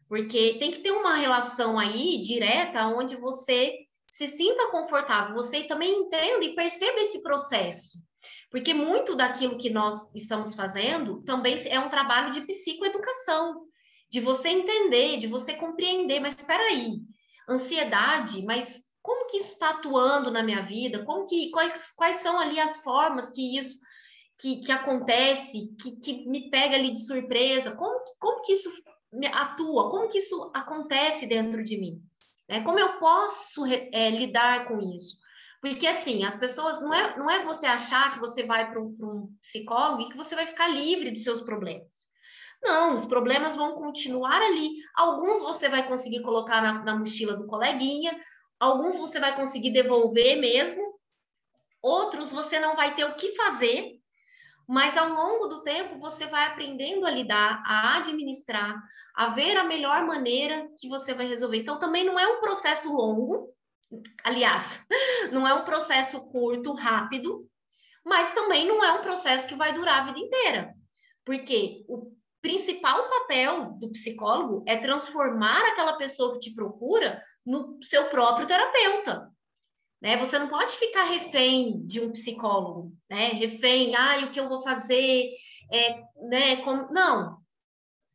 porque tem que ter uma relação aí direta onde você se sinta confortável, você também entenda e perceba esse processo. Porque muito daquilo que nós estamos fazendo também é um trabalho de psicoeducação, de você entender, de você compreender, mas espera aí, ansiedade, mas como que isso está atuando na minha vida? Como que quais, quais são ali as formas que isso que, que acontece, que, que me pega ali de surpresa? Como, como que isso atua? Como que isso acontece dentro de mim? Né? Como eu posso é, lidar com isso? Porque, assim, as pessoas, não é, não é você achar que você vai para um, um psicólogo e que você vai ficar livre dos seus problemas. Não, os problemas vão continuar ali. Alguns você vai conseguir colocar na, na mochila do coleguinha, alguns você vai conseguir devolver mesmo, outros você não vai ter o que fazer mas ao longo do tempo você vai aprendendo a lidar, a administrar, a ver a melhor maneira que você vai resolver. Então também não é um processo longo, aliás, não é um processo curto, rápido, mas também não é um processo que vai durar a vida inteira. Porque o principal papel do psicólogo é transformar aquela pessoa que te procura no seu próprio terapeuta. Né? Você não pode ficar refém de um psicólogo, né? Refém, ah, o que eu vou fazer? É, né? Como... Não,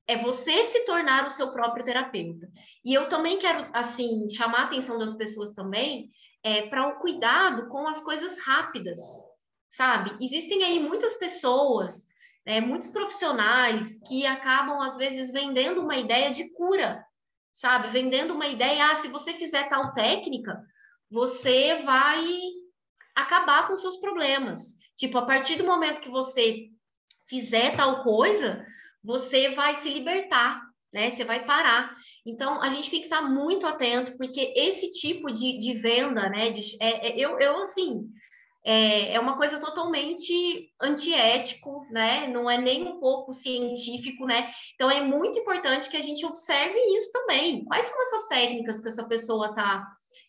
é você se tornar o seu próprio terapeuta. E eu também quero, assim, chamar a atenção das pessoas também é, para o cuidado com as coisas rápidas, sabe? Existem aí muitas pessoas, é, muitos profissionais que acabam, às vezes, vendendo uma ideia de cura, sabe? Vendendo uma ideia, ah, se você fizer tal técnica, você vai acabar com seus problemas. Tipo, a partir do momento que você fizer tal coisa, você vai se libertar, né? Você vai parar. Então, a gente tem que estar muito atento, porque esse tipo de, de venda, né? De, é, é, eu, eu, assim, é, é uma coisa totalmente antiético, né? Não é nem um pouco científico, né? Então, é muito importante que a gente observe isso também. Quais são essas técnicas que essa pessoa está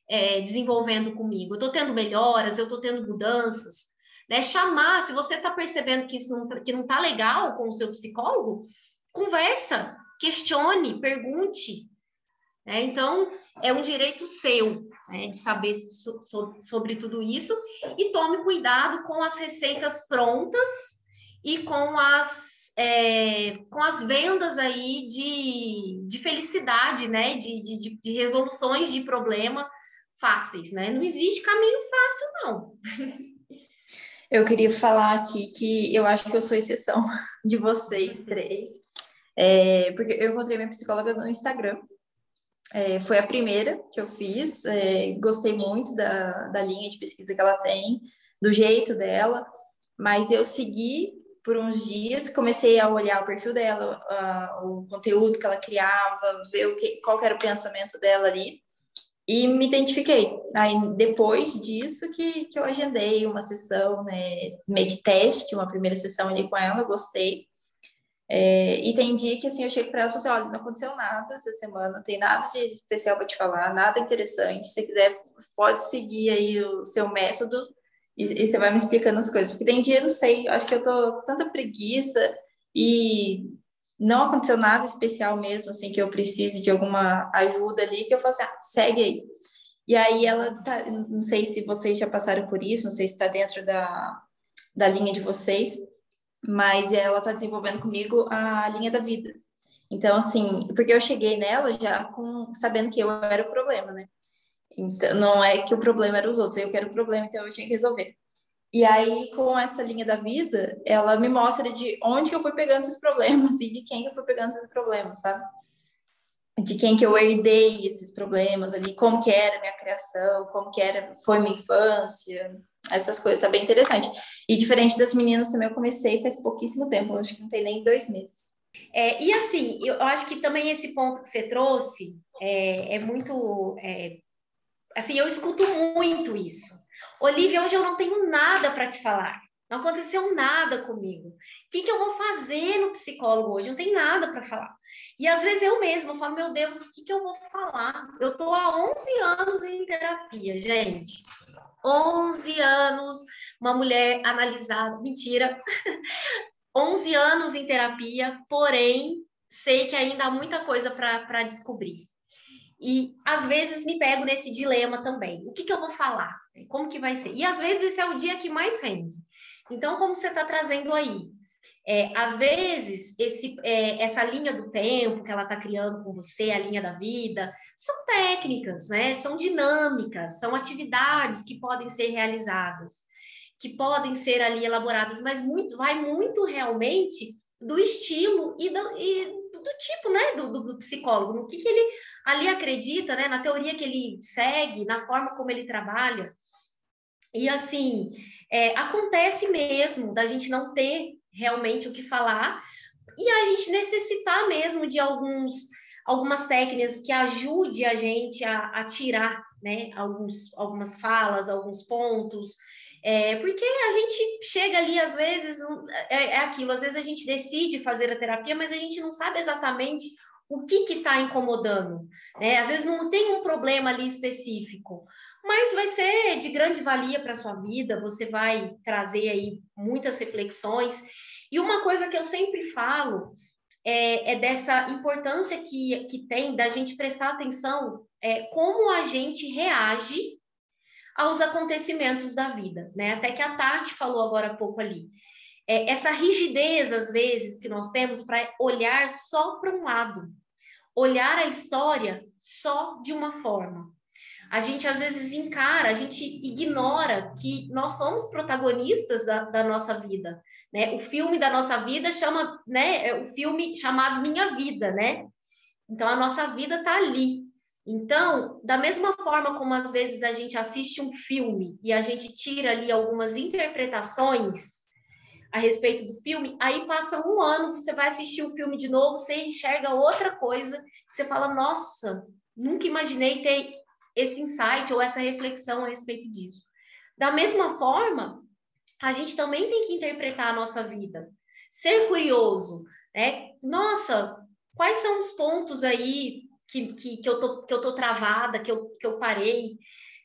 é, desenvolvendo comigo? Eu estou tendo melhoras, eu estou tendo mudanças. Né? Chamar, se você está percebendo que isso não, que não está legal com o seu psicólogo, conversa, questione, pergunte. Né? Então, é um direito seu né, de saber so, so, sobre tudo isso e tome cuidado com as receitas prontas e com as é, com as vendas aí de, de felicidade, né? De, de, de resoluções de problema fáceis, né? Não existe caminho fácil, não. Eu queria falar aqui que eu acho que eu sou exceção de vocês três, é, porque eu encontrei minha psicóloga no Instagram. É, foi a primeira que eu fiz, é, gostei muito da, da linha de pesquisa que ela tem, do jeito dela, mas eu segui por uns dias, comecei a olhar o perfil dela, o conteúdo que ela criava, ver o que, qual era o pensamento dela ali e me identifiquei. Aí depois disso que, que eu agendei uma sessão, né, meio que teste, uma primeira sessão ali com ela, gostei. É, e tem dia que assim eu chego para ela e falo assim, olha, não aconteceu nada essa semana, não tem nada de especial para te falar, nada interessante. Se você quiser, pode seguir aí o seu método e, e você vai me explicando as coisas. Porque tem dia, não sei, acho que eu tô com tanta preguiça e não aconteceu nada especial mesmo, assim, que eu precise de alguma ajuda ali, que eu falo assim, ah, segue aí. E aí ela tá, não sei se vocês já passaram por isso, não sei se está dentro da, da linha de vocês, mas ela está desenvolvendo comigo a linha da vida. Então, assim, porque eu cheguei nela já com sabendo que eu era o problema, né? Então, não é que o problema era os outros, eu era o problema, então eu tinha que resolver. E aí, com essa linha da vida, ela me mostra de onde que eu fui pegando esses problemas e de quem que eu fui pegando esses problemas, sabe? De quem que eu herdei esses problemas ali, como que era a minha criação, como que era, foi minha infância, essas coisas, tá bem interessante. E diferente das meninas também, eu comecei faz pouquíssimo tempo, acho que não tem nem dois meses. É, e assim, eu acho que também esse ponto que você trouxe é, é muito. É, assim, eu escuto muito isso. Olivia, hoje eu não tenho nada para te falar. Não aconteceu nada comigo. O que, que eu vou fazer no psicólogo hoje? Não tem nada para falar. E às vezes eu mesma falo, meu Deus, o que, que eu vou falar? Eu estou há 11 anos em terapia, gente. 11 anos, uma mulher analisada. Mentira. 11 anos em terapia, porém, sei que ainda há muita coisa para descobrir. E às vezes me pego nesse dilema também. O que, que eu vou falar? Como que vai ser? E às vezes esse é o dia que mais rende. Então, como você está trazendo aí? É, às vezes, esse, é, essa linha do tempo que ela está criando com você, a linha da vida, são técnicas, né? São dinâmicas, são atividades que podem ser realizadas, que podem ser ali elaboradas, mas muito, vai muito realmente do estilo e do, e do tipo, né, do, do, psicólogo, no que, que ele ali acredita, né, na teoria que ele segue, na forma como ele trabalha. E assim, é, acontece mesmo da gente não ter realmente o que falar e a gente necessitar mesmo de alguns algumas técnicas que ajude a gente a, a tirar né, alguns, algumas falas, alguns pontos, é, porque a gente chega ali, às vezes, é, é, aquilo, às vezes a gente decide fazer a terapia, mas a gente não sabe exatamente o que está incomodando, né? Às vezes não tem um problema ali específico, mas vai ser de grande valia para a sua vida, você vai trazer aí muitas reflexões. E uma coisa que eu sempre falo é, é dessa importância que, que tem da gente prestar atenção é, como a gente reage aos acontecimentos da vida, né? Até que a Tati falou agora há pouco ali. É, essa rigidez, às vezes, que nós temos para olhar só para um lado, olhar a história só de uma forma. A gente às vezes encara, a gente ignora que nós somos protagonistas da, da nossa vida, né? O filme da nossa vida chama, né? É o filme chamado Minha Vida, né? Então a nossa vida está ali. Então, da mesma forma como às vezes a gente assiste um filme e a gente tira ali algumas interpretações a respeito do filme, aí passa um ano, você vai assistir o filme de novo, você enxerga outra coisa, você fala, nossa, nunca imaginei ter esse insight ou essa reflexão a respeito disso. Da mesma forma, a gente também tem que interpretar a nossa vida, ser curioso, né? Nossa, quais são os pontos aí que, que, que, eu, tô, que eu tô travada, que eu, que eu parei,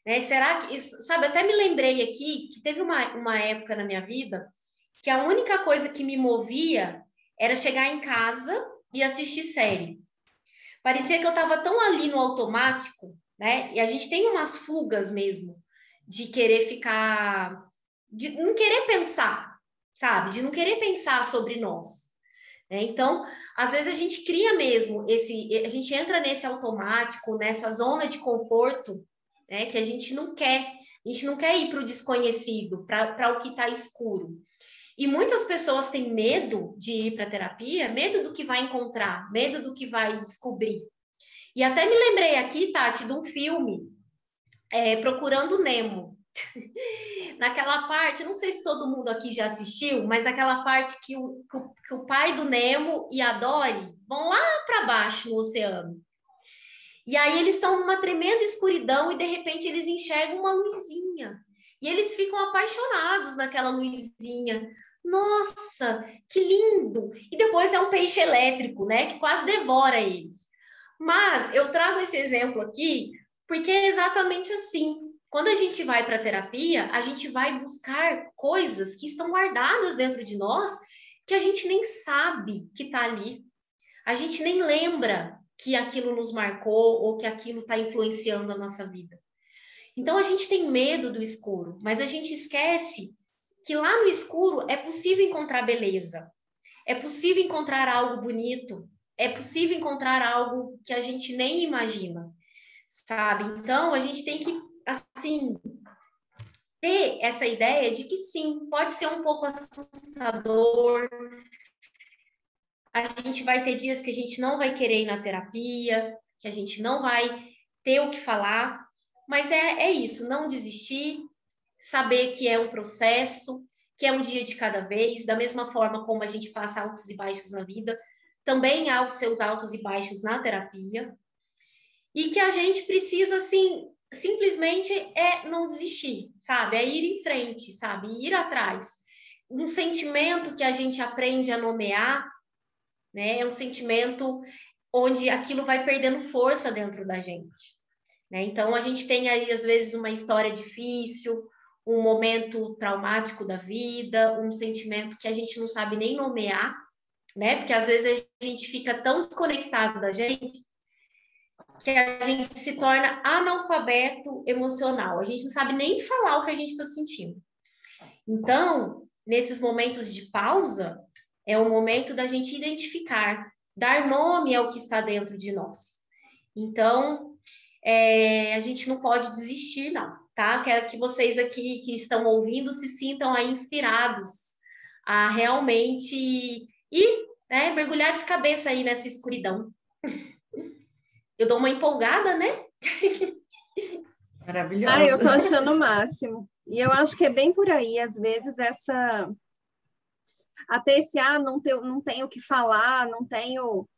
né? Será que, sabe, até me lembrei aqui que teve uma, uma época na minha vida que a única coisa que me movia era chegar em casa e assistir série. Parecia que eu estava tão ali no automático, né? E a gente tem umas fugas mesmo de querer ficar, de não querer pensar, sabe? De não querer pensar sobre nós. Né? Então, às vezes a gente cria mesmo esse, a gente entra nesse automático, nessa zona de conforto, né, que a gente não quer. A gente não quer ir para o desconhecido, para o que está escuro. E muitas pessoas têm medo de ir para terapia, medo do que vai encontrar, medo do que vai descobrir. E até me lembrei aqui, Tati, de um filme, é, Procurando Nemo. Naquela parte, não sei se todo mundo aqui já assistiu, mas aquela parte que o, que o pai do Nemo e a Dory vão lá para baixo no oceano. E aí eles estão numa tremenda escuridão e de repente eles enxergam uma luzinha. E eles ficam apaixonados naquela luzinha. Nossa, que lindo! E depois é um peixe elétrico, né, que quase devora eles. Mas eu trago esse exemplo aqui porque é exatamente assim. Quando a gente vai para a terapia, a gente vai buscar coisas que estão guardadas dentro de nós que a gente nem sabe que está ali. A gente nem lembra que aquilo nos marcou ou que aquilo está influenciando a nossa vida. Então a gente tem medo do escuro, mas a gente esquece que lá no escuro é possível encontrar beleza, é possível encontrar algo bonito, é possível encontrar algo que a gente nem imagina, sabe? Então a gente tem que, assim, ter essa ideia de que sim, pode ser um pouco assustador. A gente vai ter dias que a gente não vai querer ir na terapia, que a gente não vai ter o que falar, mas é, é isso, não desistir, saber que é um processo, que é um dia de cada vez, da mesma forma como a gente passa altos e baixos na vida, também há os seus altos e baixos na terapia, e que a gente precisa, assim, simplesmente é não desistir, sabe? É ir em frente, sabe? Ir atrás. Um sentimento que a gente aprende a nomear, né? É um sentimento onde aquilo vai perdendo força dentro da gente. Né? Então, a gente tem aí, às vezes, uma história difícil, um momento traumático da vida, um sentimento que a gente não sabe nem nomear, né? Porque às vezes a gente fica tão desconectado da gente que a gente se torna analfabeto emocional. A gente não sabe nem falar o que a gente está sentindo. Então, nesses momentos de pausa, é o momento da gente identificar, dar nome ao que está dentro de nós. Então, é, a gente não pode desistir, não, tá? Quero que vocês aqui que estão ouvindo se sintam inspirados a realmente ir, né, mergulhar de cabeça aí nessa escuridão. Eu dou uma empolgada, né? Maravilhosa. Ah, eu tô achando o máximo. E eu acho que é bem por aí, às vezes, essa. Até esse, ah, não, tenho, não tenho o que falar, não tenho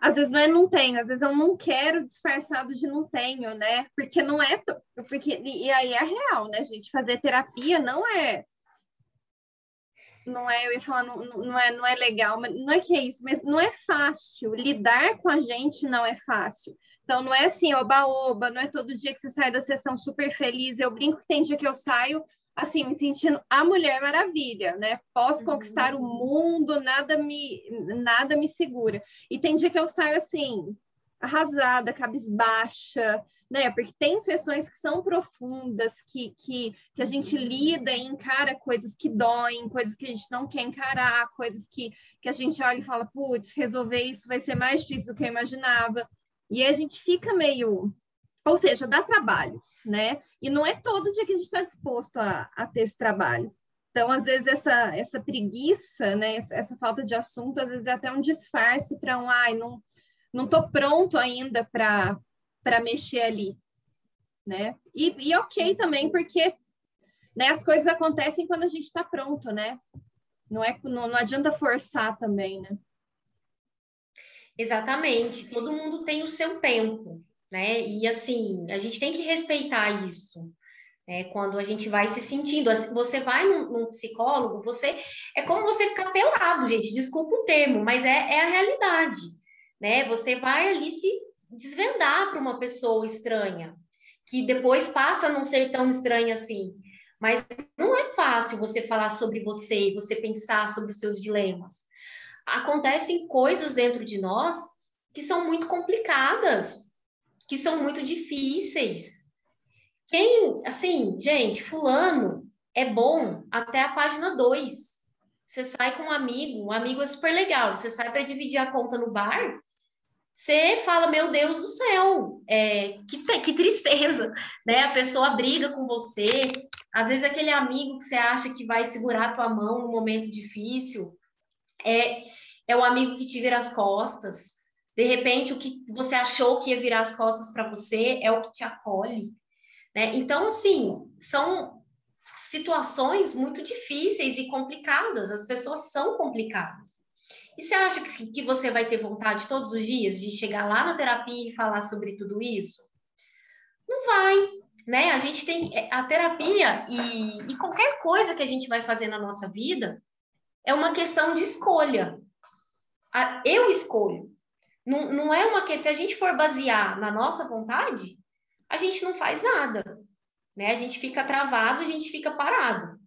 às vezes não é não tenho, às vezes eu não quero disfarçado de não tenho, né? Porque não é. Porque, e aí é real, né, gente? Fazer terapia não é. Não é, eu ia falar, não, não, é, não é legal, mas não é que é isso, mas não é fácil. Lidar com a gente não é fácil. Então, não é assim, oba-oba, não é todo dia que você sai da sessão super feliz. Eu brinco que tem dia que eu saio assim, me sentindo a Mulher Maravilha, né? Posso conquistar o mundo, nada me, nada me segura. E tem dia que eu saio assim, arrasada, cabisbaixa, né? Porque tem sessões que são profundas, que, que, que a gente lida e encara coisas que doem, coisas que a gente não quer encarar, coisas que, que a gente olha e fala, putz, resolver isso vai ser mais difícil do que eu imaginava. E a gente fica meio. Ou seja, dá trabalho né? E não é todo dia que a gente está disposto a, a ter esse trabalho. Então, às vezes, essa, essa preguiça, né, essa falta de assunto, às vezes é até um disfarce para um, ai, não, não tô pronto ainda para mexer ali, né? E, e ok também, porque né, as coisas acontecem quando a gente está pronto, né? Não, é, não, não adianta forçar também, né? Exatamente, todo mundo tem o seu tempo né? E assim, a gente tem que respeitar isso. Né? Quando a gente vai se sentindo, você vai num, num, psicólogo, você é como você ficar pelado, gente. Desculpa o termo, mas é, é a realidade, né? Você vai ali se desvendar para uma pessoa estranha, que depois passa a não ser tão estranha assim. Mas não é fácil você falar sobre você, você pensar sobre os seus dilemas. Acontecem coisas dentro de nós que são muito complicadas, que são muito difíceis. Quem, assim, gente, fulano é bom até a página 2. você sai com um amigo, um amigo é super legal, você sai para dividir a conta no bar, você fala, meu Deus do céu, é, que, que tristeza, né? A pessoa briga com você, às vezes aquele amigo que você acha que vai segurar a tua mão num momento difícil, é, é o amigo que te vira as costas, de repente o que você achou que ia virar as costas para você é o que te acolhe, né? Então, assim, são situações muito difíceis e complicadas, as pessoas são complicadas. E você acha que, que você vai ter vontade todos os dias de chegar lá na terapia e falar sobre tudo isso? Não vai, né? A gente tem é, a terapia e, e qualquer coisa que a gente vai fazer na nossa vida é uma questão de escolha. Eu escolho. Não, não é uma questão. Se a gente for basear na nossa vontade, a gente não faz nada né? A gente fica travado, a gente fica parado,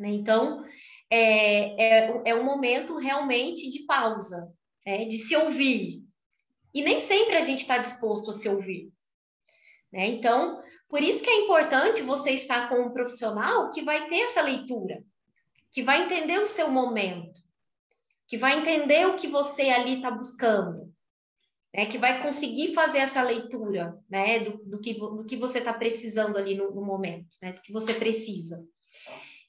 né? Então, é, é, é um momento realmente de pausa, né? de se ouvir. E nem sempre a gente está disposto a se ouvir. Né? Então, por isso que é importante você estar com um profissional que vai ter essa leitura, que vai entender o seu momento, que vai entender o que você ali está buscando, né, que vai conseguir fazer essa leitura né, do, do, que, do que você está precisando ali no, no momento, né, do que você precisa.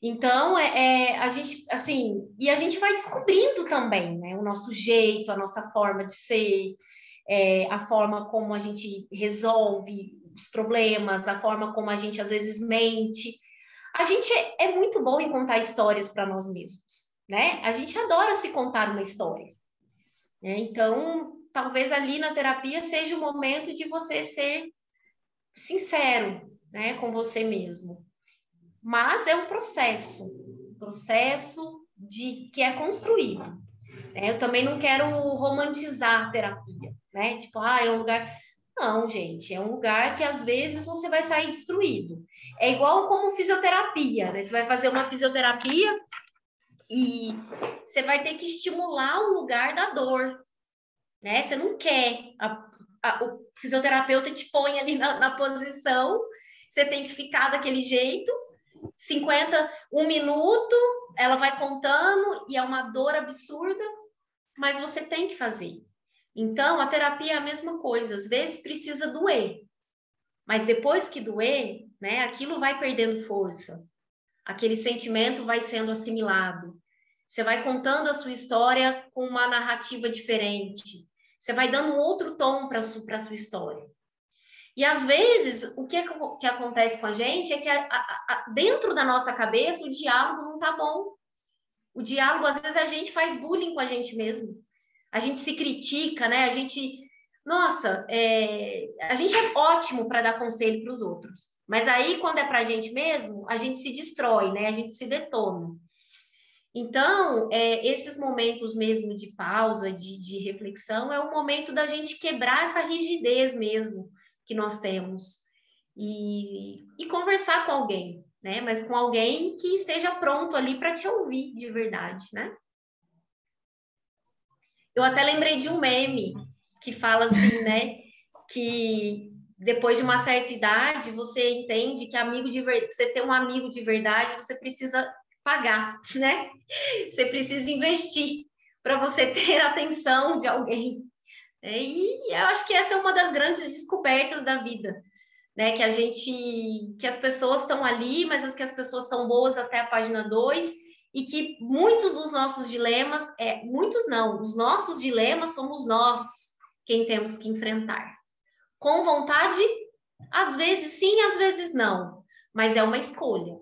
Então, é, é, a gente, assim, e a gente vai descobrindo também, né, o nosso jeito, a nossa forma de ser, é, a forma como a gente resolve os problemas, a forma como a gente às vezes mente. A gente é, é muito bom em contar histórias para nós mesmos, né? A gente adora se contar uma história. Né? Então, talvez ali na terapia seja o momento de você ser sincero, né, com você mesmo. Mas é um processo, um processo de que é construído. Né? Eu também não quero romantizar a terapia, né? Tipo, ah, é um lugar. Não, gente, é um lugar que às vezes você vai sair destruído. É igual como fisioterapia, né? Você vai fazer uma fisioterapia e você vai ter que estimular o lugar da dor, né? Você não quer. A, a, o fisioterapeuta te põe ali na, na, posição, você tem que ficar daquele jeito, 50, um minuto, ela vai contando e é uma dor absurda, mas você tem que fazer. Então, a terapia é a mesma coisa, às vezes precisa doer, mas depois que doer, né, aquilo vai perdendo força, aquele sentimento vai sendo assimilado. Você vai contando a sua história com uma narrativa diferente. Você vai dando outro tom para a sua, sua história. E às vezes, o que, que acontece com a gente é que a, a, a, dentro da nossa cabeça o diálogo não está bom. O diálogo, às vezes, a gente faz bullying com a gente mesmo. A gente se critica, né? A gente. Nossa, é, a gente é ótimo para dar conselho para os outros. Mas aí, quando é para a gente mesmo, a gente se destrói, né? A gente se detona. Então, é, esses momentos mesmo de pausa, de, de reflexão, é o momento da gente quebrar essa rigidez mesmo que nós temos e, e conversar com alguém, né? Mas com alguém que esteja pronto ali para te ouvir de verdade, né? Eu até lembrei de um meme que fala assim, né? Que depois de uma certa idade, você entende que amigo de ver... você ter um amigo de verdade, você precisa pagar, né? Você precisa investir para você ter a atenção de alguém. É, e eu acho que essa é uma das grandes descobertas da vida, né? Que a gente, que as pessoas estão ali, mas que as pessoas são boas até a página 2 e que muitos dos nossos dilemas, é, muitos não, os nossos dilemas somos nós quem temos que enfrentar. Com vontade, às vezes sim, às vezes não, mas é uma escolha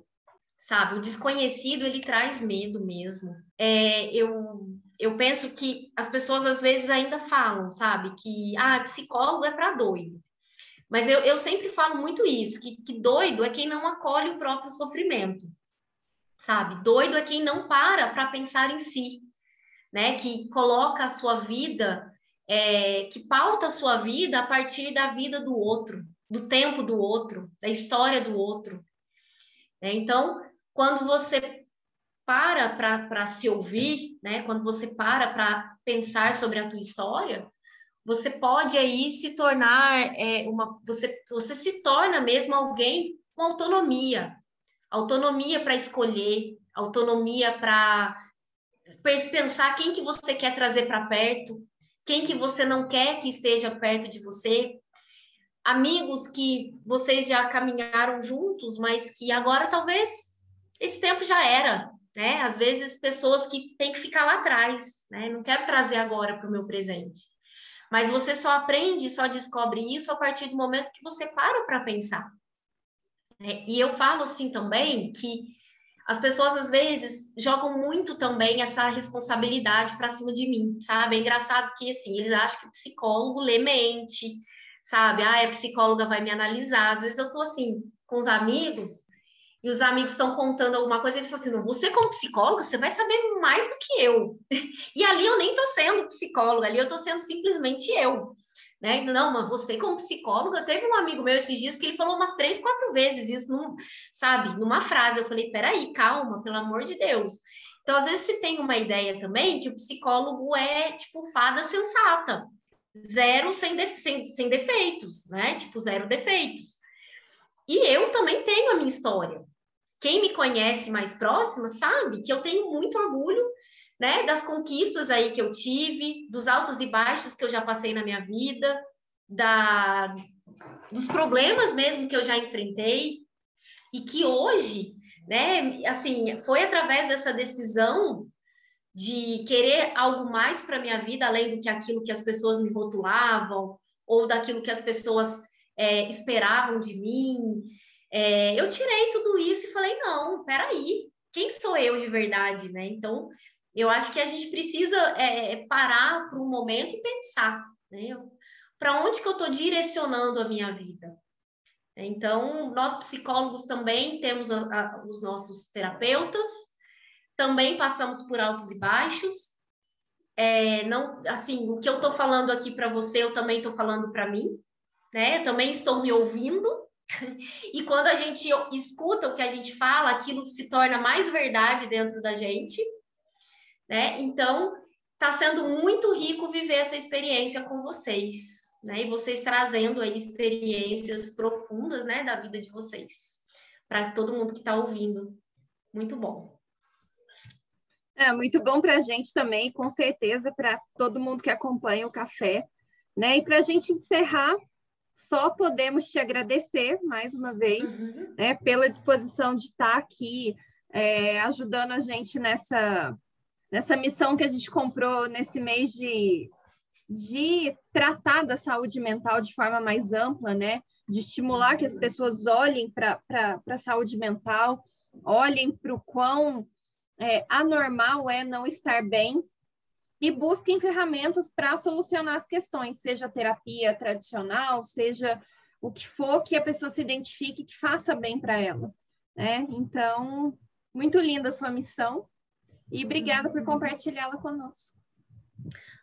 sabe? O desconhecido, ele traz medo mesmo. É, eu, eu penso que as pessoas às vezes ainda falam, sabe? Que, ah, psicólogo é para doido. Mas eu, eu sempre falo muito isso, que, que doido é quem não acolhe o próprio sofrimento, sabe? Doido é quem não para para pensar em si, né? Que coloca a sua vida, é, que pauta a sua vida a partir da vida do outro, do tempo do outro, da história do outro. É, então, quando você para para se ouvir, né? Quando você para para pensar sobre a tua história, você pode aí se tornar é, uma, você você se torna mesmo alguém com autonomia, autonomia para escolher, autonomia para pensar quem que você quer trazer para perto, quem que você não quer que esteja perto de você, amigos que vocês já caminharam juntos, mas que agora talvez esse tempo já era, né? Às vezes pessoas que têm que ficar lá atrás, né? Não quero trazer agora para o meu presente. Mas você só aprende, só descobre isso a partir do momento que você para para pensar. É, e eu falo assim também que as pessoas às vezes jogam muito também essa responsabilidade para cima de mim, sabe? É engraçado que assim, eles acham que o psicólogo lê mente, sabe? Ah, a psicóloga vai me analisar. Às vezes eu tô assim com os amigos e os amigos estão contando alguma coisa, eles falam assim: não, você como psicóloga, você vai saber mais do que eu. e ali eu nem estou sendo psicóloga, ali eu estou sendo simplesmente eu. Né? Não, mas você como psicóloga, teve um amigo meu esses dias que ele falou umas três, quatro vezes isso, num, sabe, numa frase. Eu falei, peraí, calma, pelo amor de Deus. Então, às vezes, se tem uma ideia também que o psicólogo é, tipo, fada sensata, zero sem, de, sem, sem defeitos, né? Tipo, zero defeitos. E eu também tenho a minha história. Quem me conhece mais próxima sabe que eu tenho muito orgulho né, das conquistas aí que eu tive, dos altos e baixos que eu já passei na minha vida, da, dos problemas mesmo que eu já enfrentei, e que hoje, né, assim, foi através dessa decisão de querer algo mais para minha vida, além do que aquilo que as pessoas me rotulavam, ou daquilo que as pessoas é, esperavam de mim. É, eu tirei tudo isso e falei, não, peraí, quem sou eu de verdade, né? Então, eu acho que a gente precisa é, é parar por um momento e pensar, né? Para onde que eu estou direcionando a minha vida? Então, nós psicólogos também temos a, a, os nossos terapeutas, também passamos por altos e baixos. É, não, assim, o que eu estou falando aqui para você, eu também estou falando para mim, né? Eu também estou me ouvindo. E quando a gente escuta o que a gente fala, aquilo se torna mais verdade dentro da gente né? Então, está sendo muito rico viver essa experiência com vocês, né? E vocês trazendo aí experiências profundas, né, da vida de vocês, para todo mundo que está ouvindo. Muito bom. É muito bom para a gente também, com certeza, para todo mundo que acompanha o café, né? E para a gente encerrar, só podemos te agradecer mais uma vez, uhum. né, pela disposição de estar aqui é, ajudando a gente nessa nessa missão que a gente comprou nesse mês de, de tratar da saúde mental de forma mais ampla, né? De estimular que as pessoas olhem para a saúde mental, olhem para o quão é, anormal é não estar bem e busquem ferramentas para solucionar as questões, seja terapia tradicional, seja o que for que a pessoa se identifique que faça bem para ela, né? Então, muito linda a sua missão. E obrigada por compartilhá-la conosco.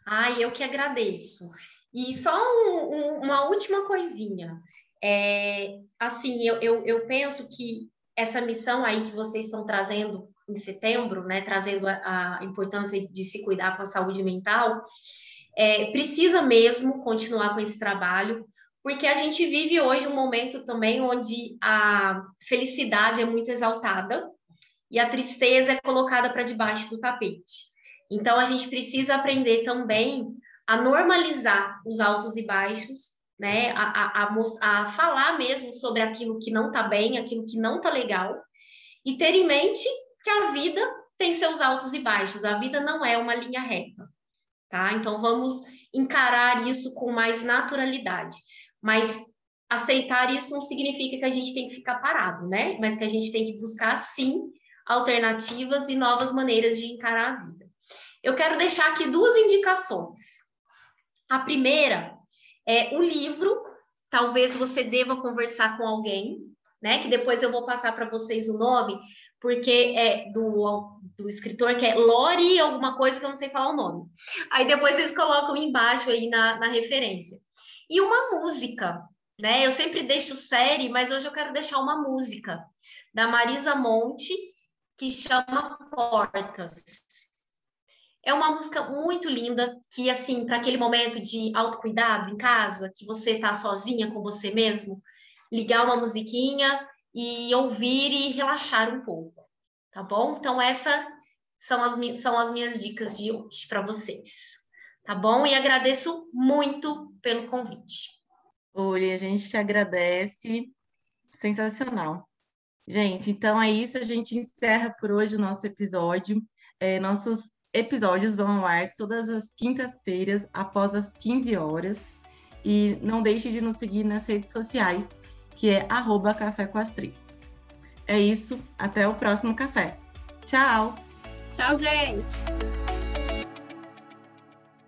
Ai, eu que agradeço. E só um, um, uma última coisinha. É, assim, eu, eu, eu, penso que essa missão aí que vocês estão trazendo em setembro, né, trazendo a, a importância de se cuidar com a saúde mental, é, precisa mesmo continuar com esse trabalho, porque a gente vive hoje um momento também onde a felicidade é muito exaltada, e a tristeza é colocada para debaixo do tapete. Então, a gente precisa aprender também a normalizar os altos e baixos, né? A, a, a, a falar mesmo sobre aquilo que não está bem, aquilo que não está legal, e ter em mente que a vida tem seus altos e baixos, a vida não é uma linha reta, tá? Então, vamos encarar isso com mais naturalidade. Mas aceitar isso não significa que a gente tem que ficar parado, né? Mas que a gente tem que buscar, sim, alternativas e novas maneiras de encarar a vida. Eu quero deixar aqui duas indicações. A primeira é o livro, talvez você deva conversar com alguém, né? Que depois eu vou passar para vocês o nome, porque é do, do escritor que é Lori alguma coisa que eu não sei falar o nome. Aí depois vocês colocam embaixo aí na, na referência. E uma música, né? Eu sempre deixo série, mas hoje eu quero deixar uma música da Marisa Monte, que chama Portas. É uma música muito linda, que, assim, para aquele momento de autocuidado em casa, que você está sozinha com você mesmo, ligar uma musiquinha e ouvir e relaxar um pouco, tá bom? Então, essa são as, são as minhas dicas de hoje para vocês. Tá bom? E agradeço muito pelo convite. Oi, a gente que agradece. Sensacional. Gente, então é isso. A gente encerra por hoje o nosso episódio. É, nossos episódios vão ao ar todas as quintas-feiras, após as 15 horas. E não deixe de nos seguir nas redes sociais, que é arroba Café com as Três. É isso, até o próximo café. Tchau! Tchau, gente!